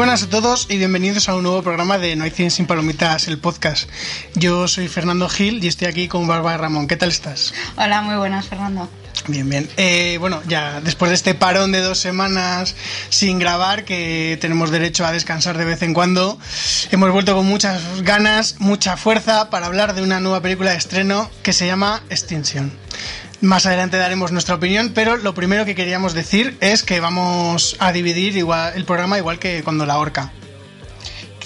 buenas a todos y bienvenidos a un nuevo programa de No hay cine sin palomitas, el podcast. Yo soy Fernando Gil y estoy aquí con Bárbara Ramón. ¿Qué tal estás? Hola, muy buenas, Fernando. Bien, bien. Eh, bueno, ya después de este parón de dos semanas sin grabar, que tenemos derecho a descansar de vez en cuando, hemos vuelto con muchas ganas, mucha fuerza para hablar de una nueva película de estreno que se llama Extinction. Más adelante daremos nuestra opinión, pero lo primero que queríamos decir es que vamos a dividir igual, el programa igual que cuando la horca.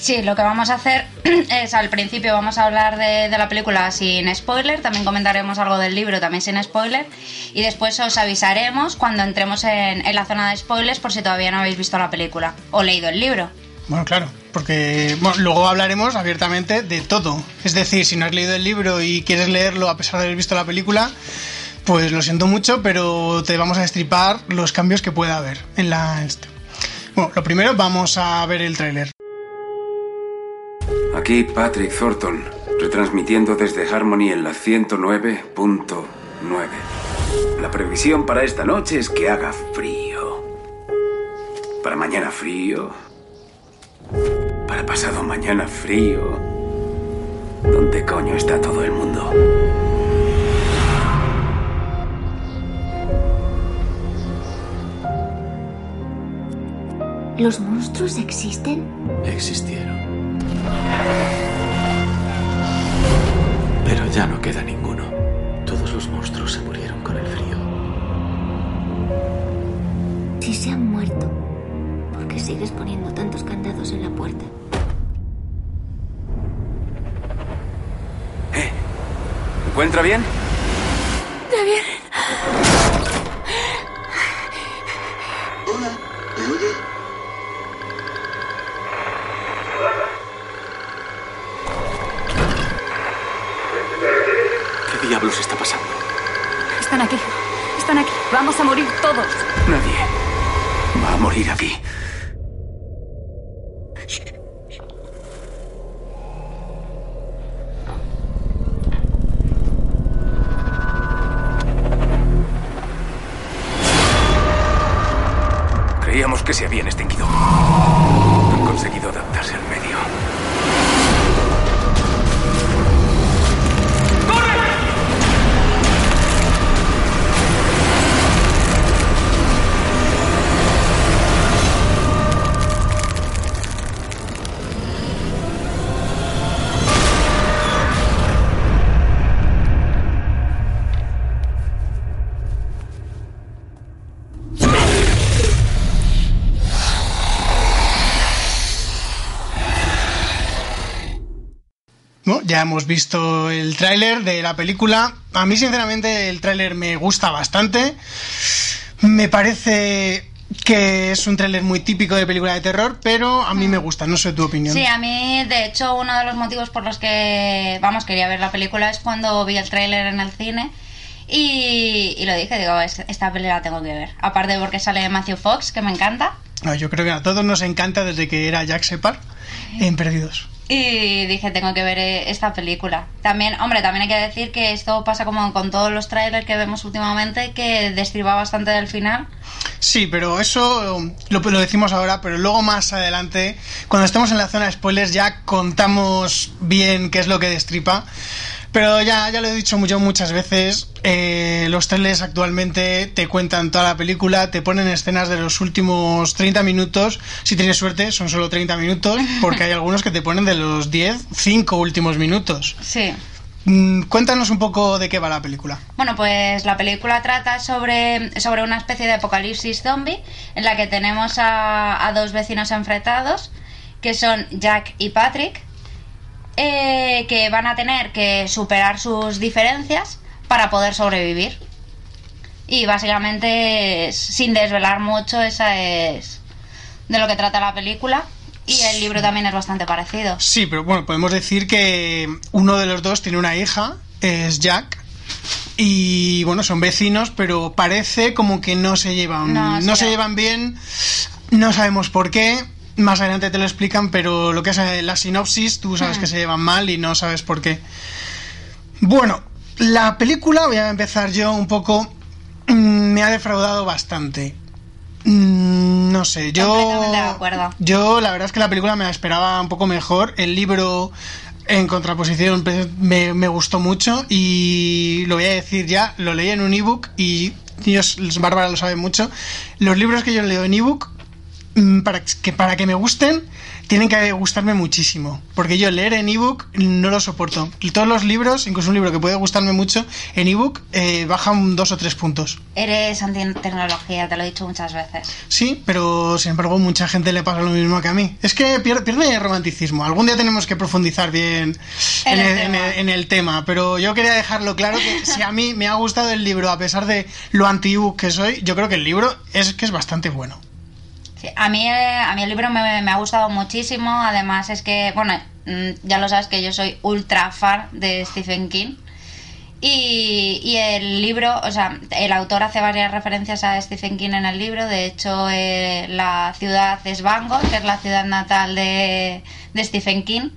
Sí, lo que vamos a hacer es al principio vamos a hablar de, de, la película sin spoiler, también comentaremos algo del libro también sin spoiler y después os avisaremos cuando entremos en, en la zona de spoilers por si todavía no habéis visto la película o leído el libro. Bueno, claro, porque bueno, luego hablaremos abiertamente de todo. Es decir, si no has leído el libro y quieres leerlo a pesar de haber visto la película, pues lo siento mucho, pero te vamos a destripar los cambios que pueda haber en la... Bueno, lo primero vamos a ver el tráiler. Aquí Patrick Thornton, retransmitiendo desde Harmony en la 109.9. La previsión para esta noche es que haga frío. Para mañana frío. Para pasado mañana frío. ¿Dónde coño está todo el mundo? ¿Los monstruos existen? Existieron. Pero ya no queda ninguno. Todos los monstruos se murieron con el frío. Si se han muerto, ¿por qué sigues poniendo tantos candados en la puerta? ¿Eh? ¿Encuentra bien? Está bien. Hola, ¿me oye? Diablos está pasando? Están aquí. Están aquí. Vamos a morir todos. Nadie va a morir aquí. Hemos visto el tráiler de la película. A mí, sinceramente, el tráiler me gusta bastante. Me parece que es un tráiler muy típico de película de terror, pero a mí me gusta, no sé tu opinión. Sí, a mí, de hecho, uno de los motivos por los que, vamos, quería ver la película es cuando vi el tráiler en el cine y, y, lo dije, digo, esta película la tengo que ver. Aparte porque sale Matthew Fox, que me encanta. No, yo creo que a todos nos encanta desde que era Jack Separ en Perdidos. Y dije, tengo que ver esta película. También, hombre, también hay que decir que esto pasa como con todos los trailers que vemos últimamente, que destriba bastante del final. Sí, pero eso lo, lo, decimos ahora, pero luego más adelante, cuando estemos en la zona de spoilers, ya contamos bien qué es lo que destripa. Pero ya, ya lo he dicho yo muchas veces, eh, los trailers actualmente te cuentan toda la película, te ponen escenas de los últimos 30 minutos, si tienes suerte son solo 30 minutos, porque hay algunos que te ponen de los 10, 5 últimos minutos. Sí. Mm, cuéntanos un poco de qué va la película. Bueno, pues la película trata sobre, sobre una especie de apocalipsis zombie en la que tenemos a, a dos vecinos enfrentados, que son Jack y Patrick, eh, que van a tener que superar sus diferencias para poder sobrevivir. Y básicamente, sin desvelar mucho, esa es de lo que trata la película. Y el libro también es bastante parecido. Sí, pero bueno, podemos decir que uno de los dos tiene una hija, es Jack. Y bueno, son vecinos, pero parece como que no se llevan, no, no se llevan bien. No sabemos por qué. Más adelante te lo explican, pero lo que es la sinopsis, tú sabes hmm. que se llevan mal y no sabes por qué. Bueno, la película, voy a empezar yo un poco, me ha defraudado bastante. Mm, no sé, yo. Completamente de acuerdo. Yo, la verdad es que la película me la esperaba un poco mejor. El libro, en contraposición, me, me gustó mucho. Y lo voy a decir ya: lo leí en un ebook y. Dios, Bárbara lo sabe mucho. Los libros que yo leo en ebook, mm, para que, para que me gusten, tienen que gustarme muchísimo. Porque yo leer en ebook no lo soporto. Y todos los libros, incluso un libro que puede gustarme mucho, en ebook eh, bajan dos o tres puntos. Eres anti-tecnología, te lo he dicho muchas veces. Sí, pero sin embargo mucha gente le pasa lo mismo que a mí. Es que pierde, pierde romanticismo. Algún día tenemos que profundizar bien en, En el el, tema. en el- en el tema. Pero yo quería dejarlo claro que si a mí me ha gustado el libro, a pesar de lo anti-ebook que soy, yo creo que el libro es que es bastante bueno. A mí, eh, a mí el libro me, ha gustado muchísimo. Además, es que, bueno, mm, ya lo sabes que yo soy ultra fan de Stephen King. Y, el libro, o sea, el autor hace varias referencias a Stephen King en el libro. De hecho, eh, la ciudad es Bangor, que es la ciudad natal de, Stephen King.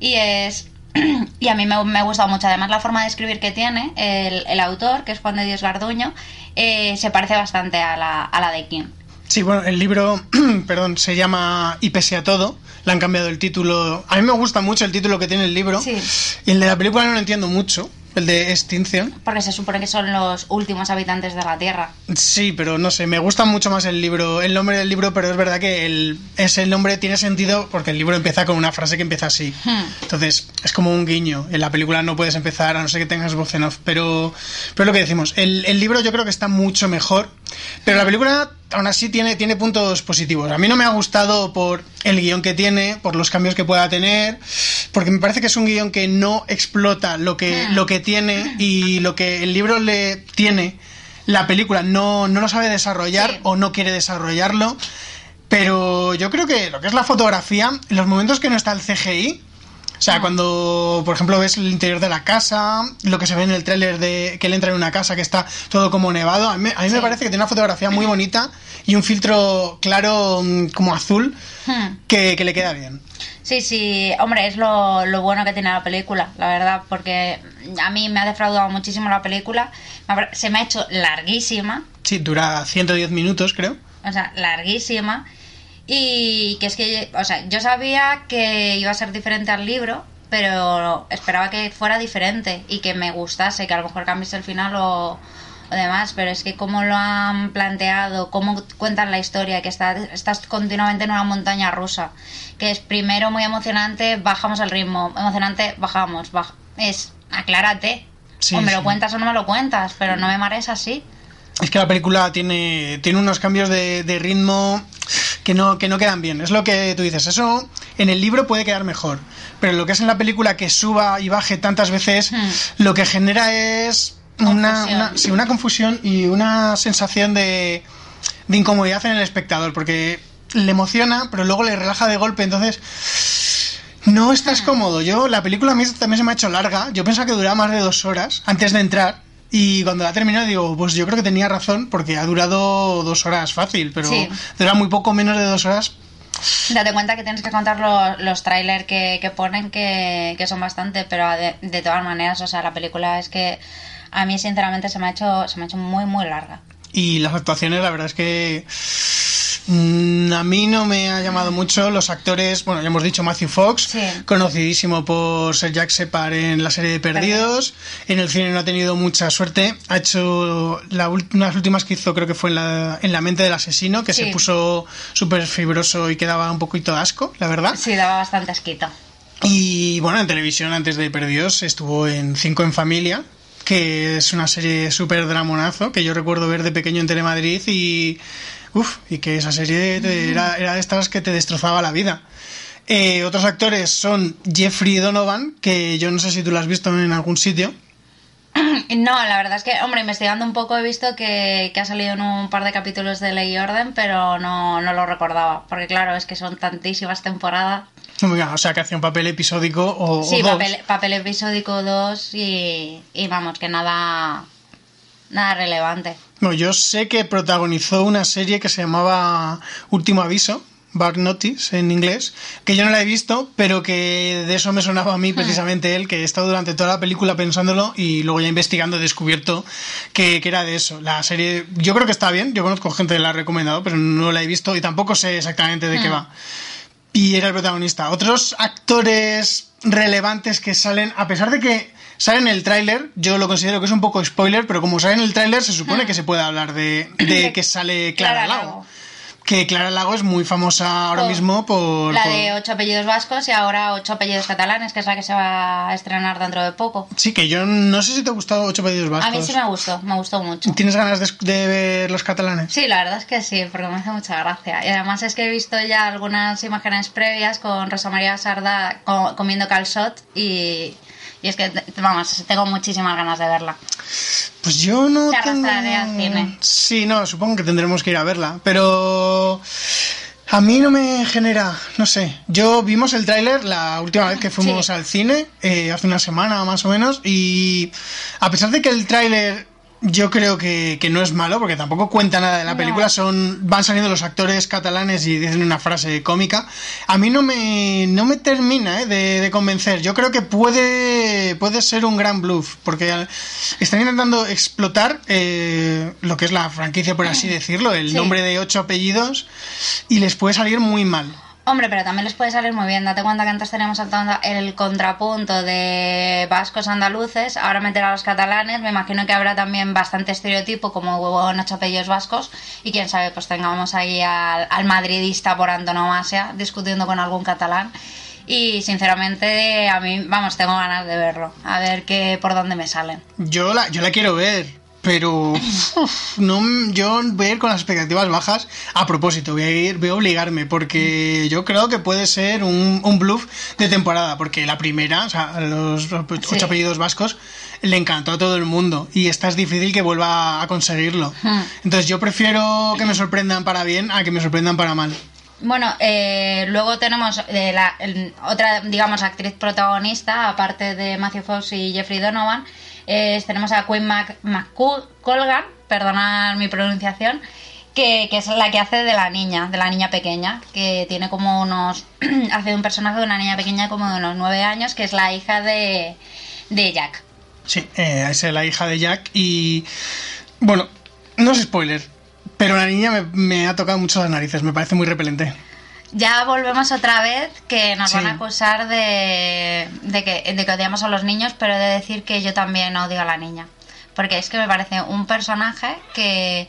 Y es. Y a mí me, ha gustado mucho. Además, la forma de escribir que tiene el, el autor, que es Juan de Dios Garduño, eh, se parece bastante a la, a la de King. Sí, bueno, el libro, perdón, se llama Y pese a todo. Le han cambiado el título. A mí me gusta mucho el título que tiene el libro. Sí. Y el de la película no lo entiendo mucho. El de Extinción. Porque se supone que son los últimos habitantes de la Tierra. Sí, pero no sé, me gusta mucho más el libro, el nombre del libro, pero es verdad que el, ese nombre tiene sentido porque el libro empieza con una frase que empieza así. Hmm. Entonces, es como un guiño. En la película no puedes empezar a no ser que tengas voz en off. Pero, pero es lo que decimos. El, el libro yo creo que está mucho mejor. Pero la película, aún así, tiene, tiene puntos positivos. A mí no me ha gustado por el guion que tiene, por los cambios que pueda tener, porque me parece que es un guion que no explota lo que, lo que tiene y lo que el libro le tiene. La película no, no lo sabe desarrollar Sí. o no quiere desarrollarlo. Pero yo creo que lo que es la fotografía, en los momentos que no está el CGI, o sea, cuando, por ejemplo, ves el interior de la casa, lo que se ve en el tráiler de que él entra en una casa que está todo como nevado, a mí, a mí me parece que tiene una fotografía muy bonita y un filtro claro mm, como azul Hmm. que, que le queda bien. Sí, sí, hombre, es lo, lo bueno que tiene la película, la verdad, porque a mí me ha defraudado muchísimo la película. Se me ha hecho larguísima, Sí, dura 110 minutos, creo. o sea, larguísima. Y que es que, o sea, yo sabía que iba a ser diferente al libro, pero esperaba que fuera diferente y que me gustase, que a lo mejor cambiase el final o, o demás, pero es que cómo lo han planteado, cómo cuentan la historia, que está, estás continuamente en una montaña rusa, que es primero muy emocionante, bajamos el ritmo, emocionante, bajamos, baj- es, aclárate, Sí, o me lo cuentas o no me lo cuentas, pero no me marees así. Es que la película tiene, tiene unos cambios de, de ritmo que no, que no quedan bien. Es lo que tú dices. Eso en el libro puede quedar mejor. Pero lo que es en la película que suba y baje tantas veces, Hmm. lo que genera es una, Confusión. una- sí, una confusión y una sensación de, de incomodidad en el espectador. Porque le emociona, pero luego le relaja de golpe. Entonces. No estás cómodo. Yo, la película a mí también se me ha hecho larga. Yo pensaba que duraba más de dos horas antes de entrar. Y cuando la terminé digo, pues yo creo que tenía razón porque ha durado dos horas fácil, pero Sí. dura muy poco menos de dos horas. Date cuenta que tienes que contar los, los trailers que, que ponen, que, que son bastante, pero de, de todas maneras, o sea, la película es que a mí sinceramente se me ha hecho, se me ha hecho muy, muy larga. Y las actuaciones, la verdad es que mm, a mí no me ha llamado mucho. Los actores, bueno, ya hemos dicho Matthew Fox, Sí. conocidísimo por ser Jack Separ en la serie de Perdidos. En el cine no ha tenido mucha suerte. Ha hecho la unas últimas que hizo, creo que fue en la, en la mente del asesino, que Sí. se puso súper fibroso y quedaba un poquito de asco, la verdad. Sí, daba bastante asquito. Y bueno, en televisión antes de Perdidos estuvo en Cinco en Familia, que es una serie súper dramonazo que yo recuerdo ver de pequeño en Telemadrid y. Uf, y que esa serie era, era de estas que te destrozaba la vida. Eh, otros actores son Jeffrey Donovan, que yo no sé si tú lo has visto en algún sitio. No, la verdad es que, hombre, investigando un poco he visto que, que ha salido en un par de capítulos de Ley y Orden, pero no, no lo recordaba, porque claro, es que son tantísimas temporadas. O sea, que hacía un papel episódico o, o Sí, dos. papel, papel episódico 2 y, y vamos, que nada, nada relevante. No, yo sé que protagonizó una serie que se llamaba Último Aviso, Bug Notice en inglés, que yo no la he visto, pero que de eso me sonaba a mí precisamente él, que he estado durante toda la película pensándolo y luego ya investigando he descubierto que, que era de eso. La serie, yo creo que está bien, yo conozco gente que la ha recomendado, pero no la he visto y tampoco sé exactamente de qué va. Y era el protagonista. Otros actores relevantes que salen, a pesar de que salen en el tráiler, yo lo considero que es un poco spoiler, pero como sale en el tráiler se supone que se puede hablar de, de que sale Clara, Lago. Que Clara Lago es muy famosa ahora Por mismo por... La por- de ocho apellidos vascos y ahora ocho apellidos catalanes, que es la que se va a estrenar dentro de poco. Sí, que yo no sé si te ha gustado Ocho Pedidos Vascos. A mí sí me gustó, me gustó mucho. ¿Tienes ganas de, de ver los catalanes? Sí, la verdad es que sí, porque me hace mucha gracia. Y además es que he visto ya algunas imágenes previas con Rosa María Sarda co- comiendo calzot y, y es que, vamos, tengo muchísimas ganas de verla. Pues yo no Te tengo... al cine. Sí, no, supongo que tendremos que ir a verla, pero... A mí no me genera, no sé. Yo vimos el tráiler la última vez que fuimos Sí. al cine, eh, hace una semana más o menos, y a pesar de que el tráiler yo creo que, que no es malo, porque tampoco cuenta nada de la No. película, son van saliendo los actores catalanes y dicen una frase cómica. A mí no me, no me termina eh, de, de convencer. Yo creo que puede, puede ser un gran bluff, porque están intentando explotar eh, lo que es la franquicia, por así decirlo, el Sí. nombre de ocho apellidos, y les puede salir muy mal. Hombre, pero también les puede salir muy bien. Date cuenta que antes teníamos el, contrapunto de vascos andaluces, ahora meter a los catalanes. Me imagino que habrá también bastante estereotipo, como huevo en ocho vascos. Y quién sabe, pues tengamos ahí al, al madridista por antonomasia discutiendo con algún catalán. Y sinceramente, a mí, vamos, tengo ganas de verlo. A ver qué por dónde me salen. Yo la, yo la quiero ver, pero uf, no, yo voy a ir con las expectativas bajas. A propósito, voy a ir, voy a obligarme, porque yo creo que puede ser un, un bluff de temporada, porque la primera, o sea, los ocho Sí. apellidos vascos, le encantó a todo el mundo y esta es difícil que vuelva a conseguirlo. Hmm. Entonces yo prefiero que me sorprendan para bien a que me sorprendan para mal. Bueno, eh, luego tenemos eh, la, el- otra, digamos, actriz protagonista, aparte de Matthew Fox y Jeffrey Donovan, eh, tenemos a Queen Mac, McColgan, perdonad mi pronunciación, que, que es la que hace de la niña, de la niña pequeña, que tiene como unos, hace un personaje de una niña pequeña como de unos nueve años, que es la hija de, de Jack. Sí, eh, es la hija de Jack y... Bueno, no es spoiler, pero la niña me, me ha tocado mucho las narices, me parece muy repelente. Ya volvemos otra vez que nos Sí. van a acusar de, de, que, de que odiamos a los niños, pero he de decir que yo también odio a la niña. Porque es que me parece un personaje que,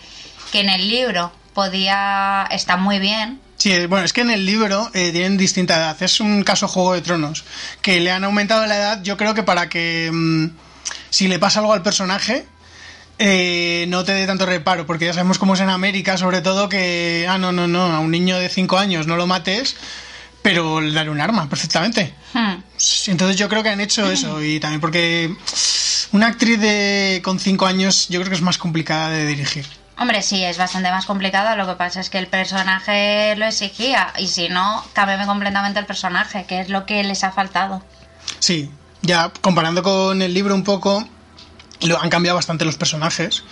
que en el libro podía estar muy bien. Sí, bueno, es que en el libro eh, tienen distinta edad. Es un caso Juego de Tronos, que le han aumentado la edad, yo creo que para que mm, si le pasa algo al personaje, eh, no te dé tanto reparo, porque ya sabemos cómo es en América, sobre todo que, ah, no, no, no, a un niño de 5 años no lo mates, pero darle un arma perfectamente. Hmm. Entonces yo creo que han hecho eso y también porque una actriz de con 5 años yo creo que es más complicada de dirigir. Hombre, sí, es bastante más complicado. Lo que pasa es que el personaje lo exigía. Y si no, cámbiame completamente el personaje, que es lo que les ha faltado. Sí, ya comparando con el libro un poco, lo, han cambiado bastante los personajes.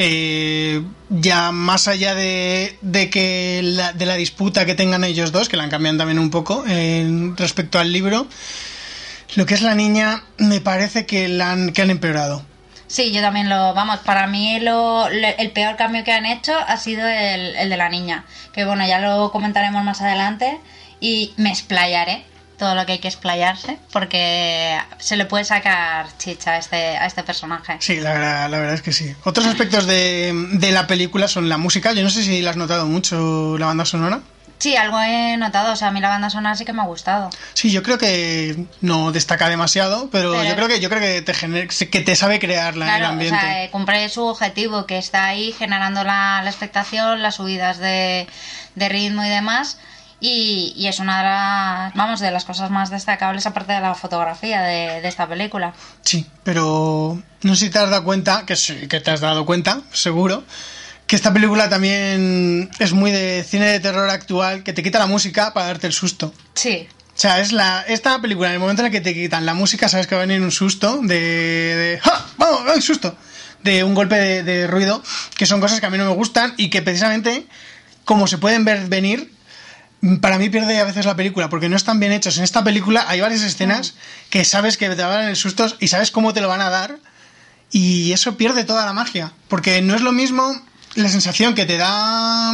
Eh, ya más allá de, de que la, de la disputa que tengan ellos dos, que la han cambiado también un poco en- respecto al libro, lo que es la niña me parece que la han, que han empeorado. Sí, yo también lo, vamos, para mí lo, el peor cambio que han hecho ha sido el, el de la niña, que bueno, ya lo comentaremos más adelante y me explayaré todo lo que hay que explayarse porque se le puede sacar chicha a este, a este personaje. Sí, la, verdad- la verdad es que sí. Otros aspectos de, de la película son la música. Yo no sé si la has notado mucho, la banda sonora. Sí, algo he notado, o sea, a mí la banda sonora sí que me ha gustado. Sí, yo creo que no destaca demasiado, pero, Pero- yo creo que yo creo que te gener- que te sabe crear la, el Claro, o ambiente. sea, eh, cumple su objetivo, que está ahí generando la, la expectación, las subidas de, de ritmo y demás. Y, y es una de las, vamos, de las cosas más destacables, aparte de la fotografía de, de esta película. Sí, pero no sé si te has dado cuenta, que sí, que te has dado cuenta, seguro, que esta película también es muy de cine de terror actual, que te quita la música para darte el susto. Sí. O sea, es la, esta película, en el momento en el que te quitan la música, sabes que va a venir un susto de... de ¡Ja! ¡Vamos! ¡Ay, susto! De un golpe de, de ruido, que son cosas que a mí no me gustan y que precisamente, como se pueden ver venir, para mí pierde a veces la película porque no están bien hechos. En esta película hay varias escenas que sabes que te van a dar el susto y sabes cómo te lo van a dar y eso pierde toda la magia. Porque no es lo mismo la sensación que te da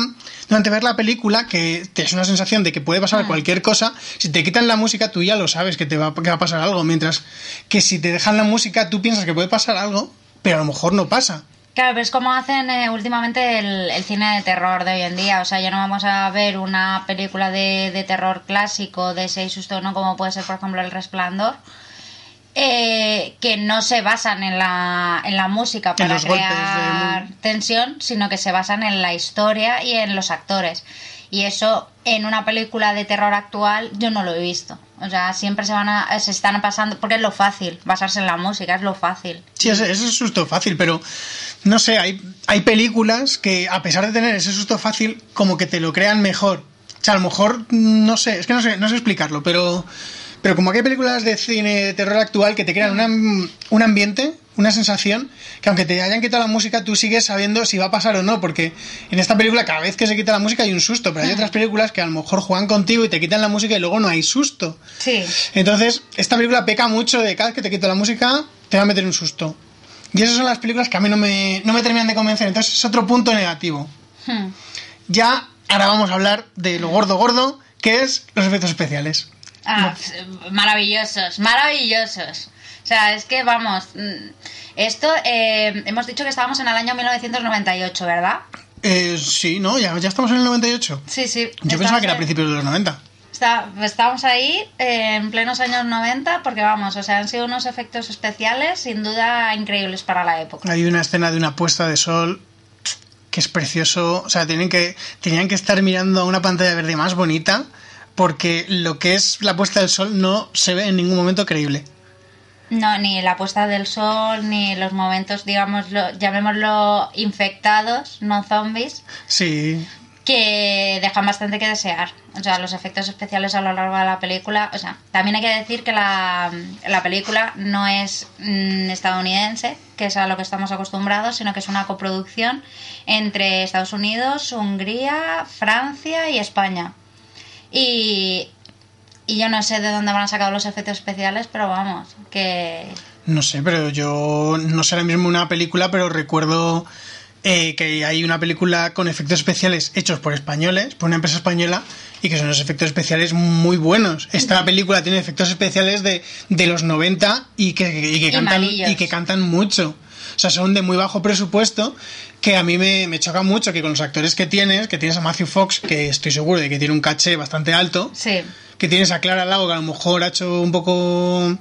durante ver la película, que te es una sensación de que puede pasar cualquier cosa. Si te quitan la música, tú ya lo sabes que te va, que va a pasar algo. Mientras que si te dejan la música, tú piensas que puede pasar algo, pero a lo mejor no pasa. Claro, ves cómo hacen eh, últimamente el, el cine de terror de hoy en día. O sea, ya no vamos a ver una película de, de terror clásico de seis susto, ¿no? Como puede ser, por ejemplo, El Resplandor. eh, que no se basan en la, en la música para de crear tensión, sino que se basan en la historia y en los actores. Y eso en una película de terror actual yo no lo he visto. O sea, siempre se van a, se están pasando, porque es lo fácil, basarse en la música, es lo fácil. Sí, ese, ese es susto fácil, pero no sé, hay, hay películas que a pesar de tener ese susto fácil, como que te lo crean mejor. O sea, a lo mejor, no sé, es que no sé, no sé explicarlo, pero, pero como que hay películas de cine de terror actual que te crean una- un ambiente, una sensación, que aunque te hayan quitado la música, tú sigues sabiendo si va a pasar o no, porque en esta película cada vez que se quita la música hay un susto, pero hay otras películas que a lo mejor juegan contigo y te quitan la música y luego no hay susto. Sí. Entonces, esta película peca mucho de cada vez que te quito la música, te va a meter un susto. Y esas son las películas que a mí no me, no me terminan de convencer. Entonces, es otro punto negativo. Hmm. Ya, ahora vamos a hablar de lo gordo gordo, que es los efectos especiales. Ah, maravillosos, maravillosos. O sea, es que vamos, mm, esto eh, hemos dicho que estábamos en el año 1998, ¿verdad? Eh, sí, ¿no? Ya, ya estamos en el 98. Sí, sí. Yo pensaba que era a principios de los 90. Está, estábamos ahí eh, en plenos años 90 porque vamos, o sea, han sido unos efectos especiales sin duda increíbles para la época. Hay una escena de una puesta de sol que es precioso. O sea, tienen que, tenían que estar mirando a una pantalla verde más bonita porque lo que es la puesta del sol no se ve en ningún momento creíble. No, ni la puesta del sol, ni los momentos, digamos, llamémoslo infectados, no zombies, Sí, que dejan bastante que desear. O sea, los efectos especiales a lo largo de la película. O sea, también hay que decir que la, la película no es mm, estadounidense, que es a lo que estamos acostumbrados, sino que es una coproducción entre Estados Unidos, Hungría, Francia y España. Y, y yo no sé de dónde habrán sacado los efectos especiales, pero vamos, que No sé, pero yo no sé mismo una película, pero recuerdo eh, que hay una película con efectos especiales hechos por españoles, por una empresa española, y que son los efectos especiales muy buenos. Esta película tiene efectos especiales de, de los 90 y que, y que cantan, y que cantan mucho. O sea, son de muy bajo presupuesto, que a mí me, me choca mucho que con los actores que tienes, que tienes a Matthew Fox, que estoy seguro de que tiene un caché bastante alto, sí. que tienes a Clara Lago, que a lo mejor ha hecho un poco.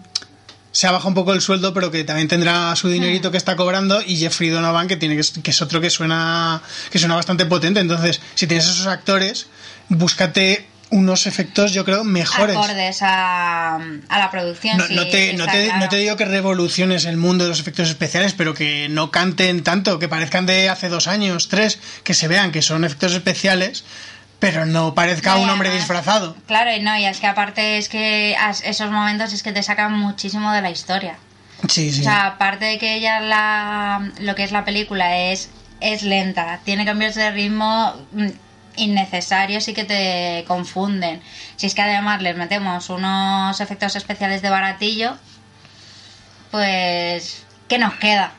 Se ha bajado un poco el sueldo, pero que también tendrá su dinerito que está cobrando. Y Jeffrey Donovan, que, tiene, que es otro que suena, que suena bastante potente. Entonces, si tienes esos actores, búscate unos efectos, yo creo, mejores. Acordes a, a la producción. No, te, no, te, claro. no te digo que revoluciones el mundo de los efectos especiales, pero que no canten tanto, que parezcan de hace dos años, tres, que se vean que son efectos especiales, pero no parezca No, un hombre además- disfrazado. Claro, y no, y es que aparte es que esos momentos es que te sacan muchísimo de la historia. Sí, sí. O sea, aparte de que ella la, lo que es la película es, es lenta, tiene cambios de ritmo mm, innecesarios y que te confunden. Si es que además les metemos unos efectos especiales de baratillo, pues ¿qué nos queda?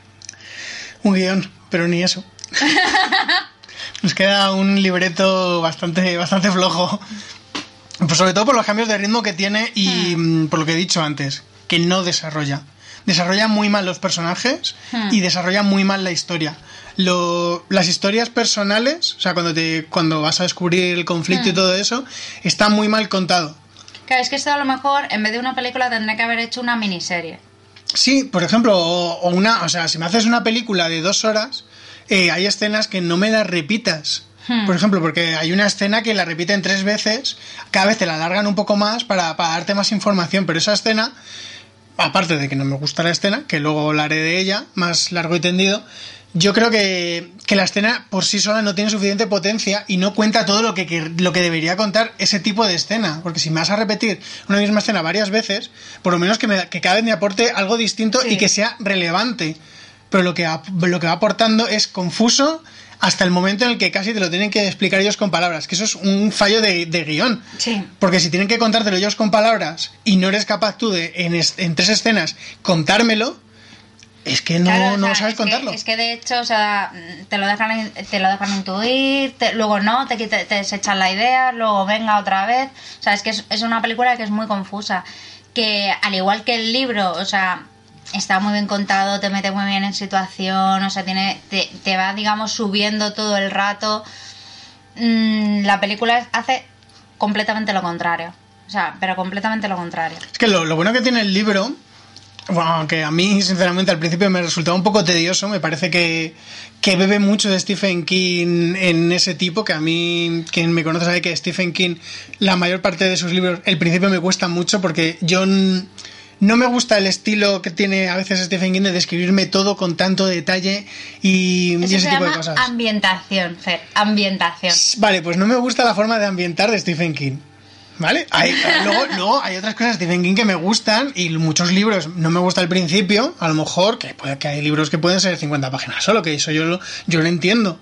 Un guion, pero ni eso. Nos queda un libreto bastante, bastante flojo. Pues sobre todo por los cambios de ritmo que tiene y mm, por lo que he dicho antes, que no desarrolla. Desarrolla muy mal los personajes Hmm. y desarrolla muy mal la historia. Lo- las historias personales, o sea, cuando, te, cuando vas a descubrir el conflicto y todo eso, está muy mal contado. Claro, es que esto a lo mejor en vez de una película tendría que haber hecho una miniserie. Sí, por ejemplo, o, o una, o sea, si me haces una película de dos horas, eh, hay escenas que no me las repitas. Hmm. Por ejemplo, porque hay una escena que la repiten tres veces, cada vez te la alargan un poco más para, para darte más información, pero esa escena, aparte de que no me gusta la escena, que luego hablaré de ella, más largo y tendido, yo creo que, que la escena por sí sola no tiene suficiente potencia y no cuenta todo lo que, que- lo que debería contar ese tipo de escena. Porque si me vas a repetir una misma escena varias veces, por lo menos que, me- que cada vez me aporte algo distinto Sí. y que sea relevante. Pero lo que, lo que va aportando es confuso, hasta el momento en el que casi te lo tienen que explicar ellos con palabras, que eso es un fallo de, de guion. Sí. Porque si tienen que contártelo ellos con palabras y no eres capaz tú de en, es- en tres escenas contármelo, es que no, Claro, o no sea, sabes es que- contarlo. es que de hecho, o sea, te lo dejan, te lo dejan intuir, te- luego no, te, quita- te desechan la idea, luego venga otra vez. O sea, es que es, es una película que es muy confusa. Que al igual que el libro, o sea, está muy bien contado, te mete muy bien en situación, o sea, tiene, te, va, digamos, subiendo todo el rato. Mm, la película hace completamente lo contrario. O sea, pero completamente lo contrario. Es que lo, bueno que tiene el libro, bueno, aunque a mí sinceramente al principio me resultaba un poco tedioso, me parece que, que bebe mucho de Stephen King en ese tipo, que a mí, quien me conoce sabe que Stephen King, la mayor parte de sus libros, el principio me cuesta mucho porque yo no me gusta el estilo que tiene a veces Stephen King de describirme todo con tanto detalle y, ese se tipo de cosas. ambientación, Fer, ambientación. Vale, pues no me gusta la forma de ambientar de Stephen King. ¿Vale? Hay, luego, luego hay otras cosas de Stephen King que me gustan y muchos libros no me gusta al principio, a lo mejor, que, puede, que hay libros que pueden ser 50 páginas solo, que eso yo lo, yo lo entiendo.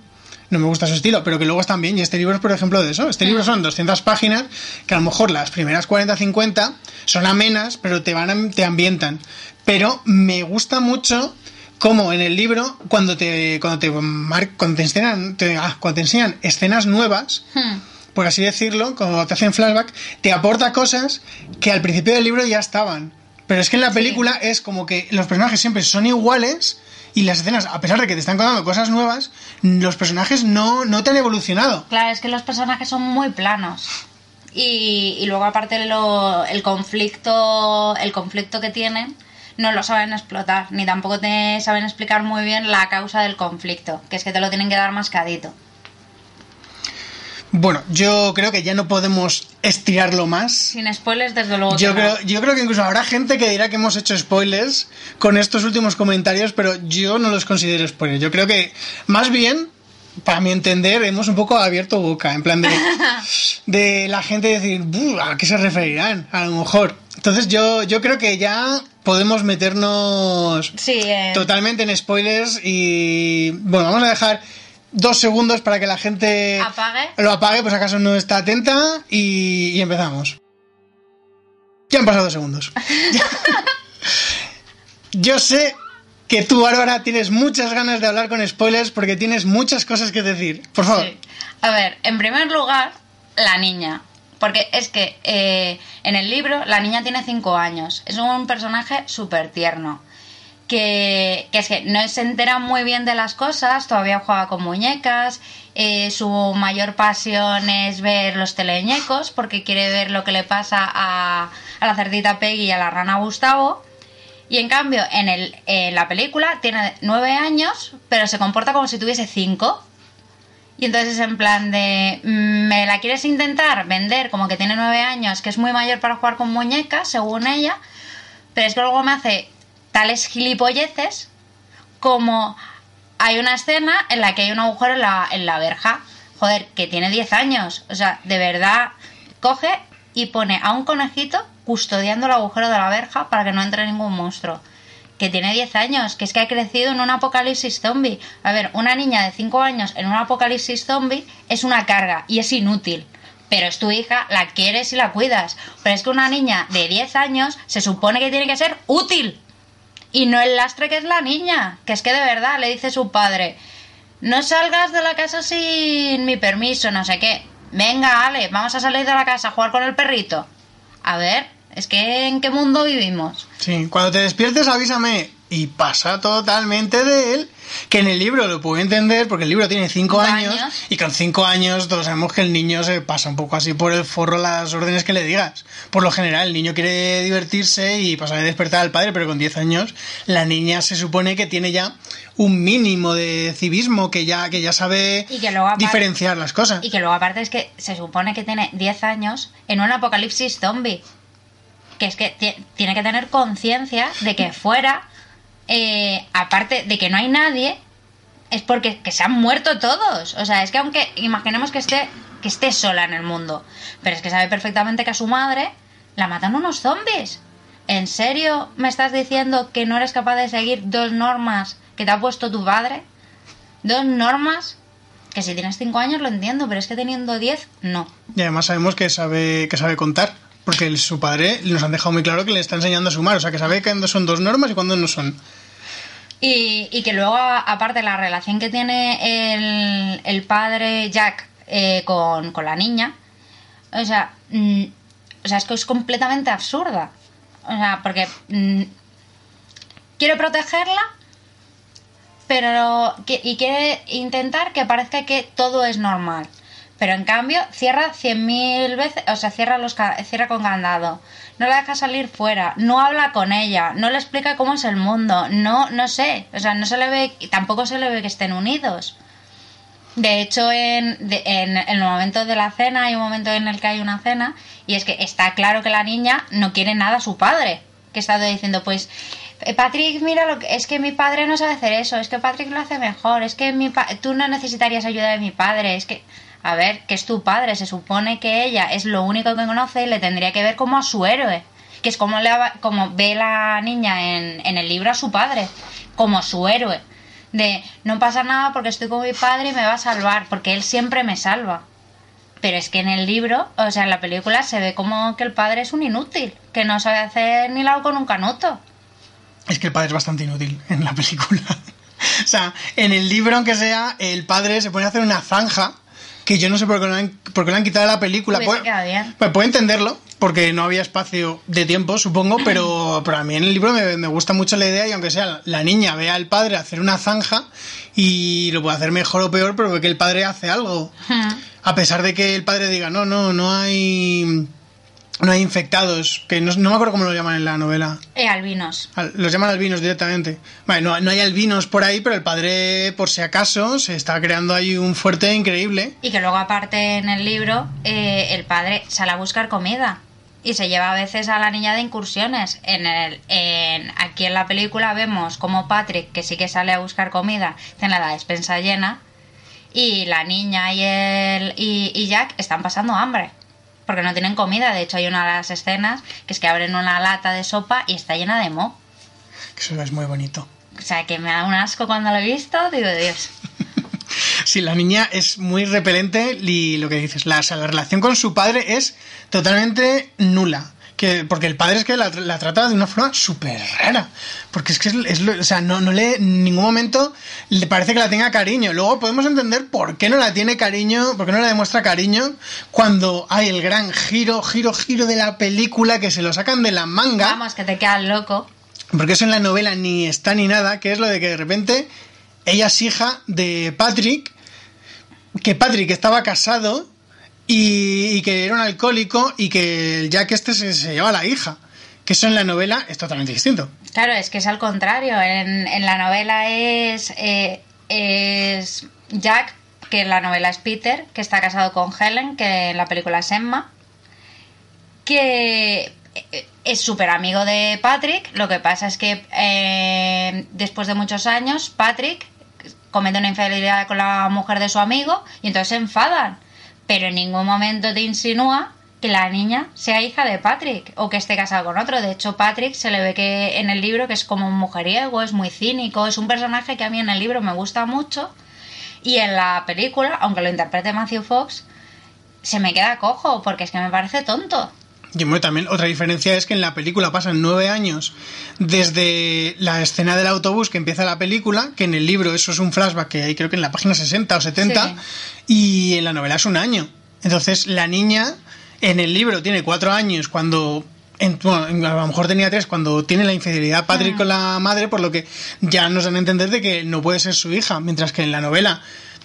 No me gusta su estilo, pero que luego están bien. Y este libro es, por ejemplo, de eso. Este libro son 200 páginas, que a lo mejor las primeras 40-50 son amenas, pero te van a- te ambientan. Pero me gusta mucho como en el libro, cuando te, cuando te, mar- cuando te enseñan, te- ah, cuando te enseñan escenas nuevas, Hmm. por así decirlo, como te hacen flashback, te aporta cosas que al principio del libro ya estaban. Pero es que en la película es como que los personajes siempre son iguales y las escenas, a pesar de que te están contando cosas nuevas, los personajes no, no te han evolucionado. Claro, es que los personajes son muy planos. Y, y luego aparte lo, el conflicto el conflicto que tienen no lo saben explotar ni tampoco te saben explicar muy bien la causa del conflicto que es que te lo tienen que dar mascadito Bueno, yo creo que ya no podemos estirarlo más. sin spoilers desde luego Yo creo, yo creo que incluso habrá gente que dirá que hemos hecho spoilers con estos últimos comentarios, pero yo no los considero spoilers. Yo creo que más bien, para mi entender, hemos un poco abierto boca, en plan de, de la gente decir, "Buh, ¿a qué se referirán? A lo mejor. Entonces yo, yo creo que ya podemos meternos sí eh, totalmente en spoilers y bueno, vamos a dejar dos segundos para que la gente Apague. lo apague, pues acaso no está atenta y, y empezamos. Ya han pasado dos segundos. Yo sé que tú, Bárbara, tienes muchas ganas de hablar con spoilers porque tienes muchas cosas que decir. Por favor. Sí. A ver, en primer lugar, la niña. Porque es que eh, en el libro la niña tiene 5 años. Es un personaje súper tierno. Que, es que no se entera muy bien de las cosas, todavía juega con muñecas. eh, su mayor pasión es ver los teleñecos porque quiere ver lo que le pasa a, a la cerdita Peggy y a la rana Gustavo. Y en cambio, en, el, en la película tiene nueve años, pero se comporta como si tuviese cinco. Y entonces es en plan de, mm, ¿me la quieres intentar vender como que tiene nueve años, que es muy mayor para jugar con muñecas, según ella? Pero es que luego me hace tales gilipolleces como hay una escena en la que hay un agujero en la, en la verja. Joder, que tiene 10 años. O sea, de verdad, coge y pone a un conejito custodiando el agujero de la verja para que no entre ningún monstruo. Que tiene 10 años, que es que ha crecido en un apocalipsis zombie. A ver, una niña de 5 años en un apocalipsis zombie es una carga y es inútil. Pero es tu hija, la quieres y la cuidas. Pero es que una niña de 10 años se supone que tiene que ser útil. Y no el lastre que es la niña. Que es que de verdad le dice su padre, no salgas de la casa sin mi permiso, no sé qué. Venga, Ale, vamos a salir de la casa a jugar con el perrito. A ver, es que en qué mundo vivimos. Sí, cuando te despiertes avísame. Y pasa totalmente de él. Que en el libro lo puedo entender, porque el libro tiene cinco años, años. y con cinco años todos sabemos que el niño se pasa un poco así por el forro las órdenes que le digas. Por lo general, el niño quiere divertirse y pasar a despertar al padre, pero con 10 años la niña se supone que tiene ya un mínimo de civismo, que ya, que ya sabe Y que luego aparte- diferenciar las cosas. Y que luego aparte es que se supone que tiene 10 años en un apocalipsis zombie. Que es que ti- tiene que tener conciencia de que fuera, eh, aparte de que no hay nadie, es porque que se han muerto todos. O sea, es que aunque imaginemos que esté, que esté sola en el mundo, pero es que sabe perfectamente que a su madre la matan unos zombies. ¿En serio me estás diciendo que no eres capaz de seguir dos normas que te ha puesto tu padre? Dos normas Que si tienes 5 años lo entiendo, pero es que teniendo 10, no. Y además sabemos que sabe, que sabe contar. Porque su padre nos han dejado muy claro que le está enseñando a sumar. O sea, que sabe cuándo son dos normas y cuándo no son. Y, y que luego, aparte, la relación que tiene el, el padre Jack eh, con, con la niña, o sea, mm, o sea, es que es completamente absurda. O sea, porque mm, quiere protegerla, pero y quiere intentar que parezca que todo es normal. Pero en cambio cierra 100.000 veces, o sea, cierra, los, cierra con candado. No la deja salir fuera, no habla con ella, no le explica cómo es el mundo, no, no sé, o sea, no se le ve, tampoco se le ve que estén unidos. De hecho, en, en, el momento de la cena hay un momento en el que hay una cena y es que está claro que la niña no quiere nada a su padre. Que está diciendo, pues, eh, Patrick, mira, lo que, es que mi padre no sabe hacer eso, es que Patrick lo hace mejor, es que mi tú no necesitarías ayuda de mi padre, es que... A ver, que es tu padre, se supone que ella es lo único que conoce y le tendría que ver como a su héroe. Que es como, le, como ve la niña en, en el libro a su padre, como su héroe de no pasa nada porque estoy con mi padre y me va a salvar, porque él siempre me salva. Pero es que en el libro, o sea, en la película se ve como que el padre es un inútil, que no sabe hacer ni lado con un canuto. Es que el padre es bastante inútil en la película. o sea, en el libro, aunque sea, el padre se pone a hacer una zanja que yo no sé por qué, lo han, por qué lo han quitado de la película. Puedo- bien. pues puedo entenderlo, porque no había espacio de tiempo, supongo, pero, pero a mí en el libro me, me gusta mucho la idea y aunque sea la niña vea al padre hacer una zanja y lo puede hacer mejor o peor, pero ve que el padre hace algo. A pesar de que el padre diga, no, no, no hay... No hay infectados, que no, no me acuerdo cómo lo llaman en la novela. Eh, albinos. Al- Los llaman albinos directamente. Vale, no, no hay albinos por ahí, pero el padre, por si acaso, se está creando ahí un fuerte increíble. Y que luego aparte en el libro, eh, el padre sale a buscar comida. Y se lleva a veces a la niña de incursiones. En el, en, aquí en la película vemos como Patrick, que sí que sale a buscar comida, tiene la despensa llena. Y la niña y, el, y, y Jack están pasando hambre. Porque no tienen comida. De hecho, hay una de las escenas que es que abren una lata de sopa y está llena de mo. Que eso es muy bonito. O sea, que me da un asco cuando lo he visto. Digo, Dios. Sí, la niña es muy repelente y lo que dices, la, o sea, la relación con su padre es totalmente nula. Que, porque el padre es que la, la trata de una forma súper rara. Porque es que es, es lo- o sea, no, no le en ningún momento le parece que la tenga cariño. Luego podemos entender por qué no la tiene cariño, por qué no le demuestra cariño cuando hay el gran giro, giro, giro de la película que se lo sacan de la manga. Vamos, que te quedas loco. Porque eso en la novela ni está ni nada, que es lo de que de repente ella es hija de Patrick, que Patrick estaba casado y, y que era un alcohólico y que Jack este se, se lleva la hija. Que eso en la novela es totalmente distinto. Claro, es que es al contrario. En, en la novela es, eh, es Jack, que en la novela es Peter, que está casado con Helen, que en la película es Emma, que eh, es súper amigo de Patrick. Lo que pasa es que eh, después de muchos años, Patrick comete una infidelidad con la mujer de su amigo y entonces se enfadan. Pero en ningún momento te insinúa que la niña sea hija de Patrick o que esté casado con otro. De hecho, Patrick se le ve que en el libro que es como un mujeriego, es muy cínico, es un personaje que a mí en el libro me gusta mucho. Y en la película, aunque lo interprete Matthew Fox, se me queda cojo porque es que me parece tonto. Y bueno, también otra diferencia es que en la película pasan nueve años desde la escena del autobús que empieza la película, que en el libro eso es un flashback que hay creo que en la página 60 o 70, Sí. y en la novela es un año. Entonces la niña en el libro tiene cuatro años cuando... en- bueno, a lo mejor tenía tres cuando tiene la infidelidad Patrick con la madre, por lo que ya nos dan a entender de que no puede ser su hija, mientras que en la novela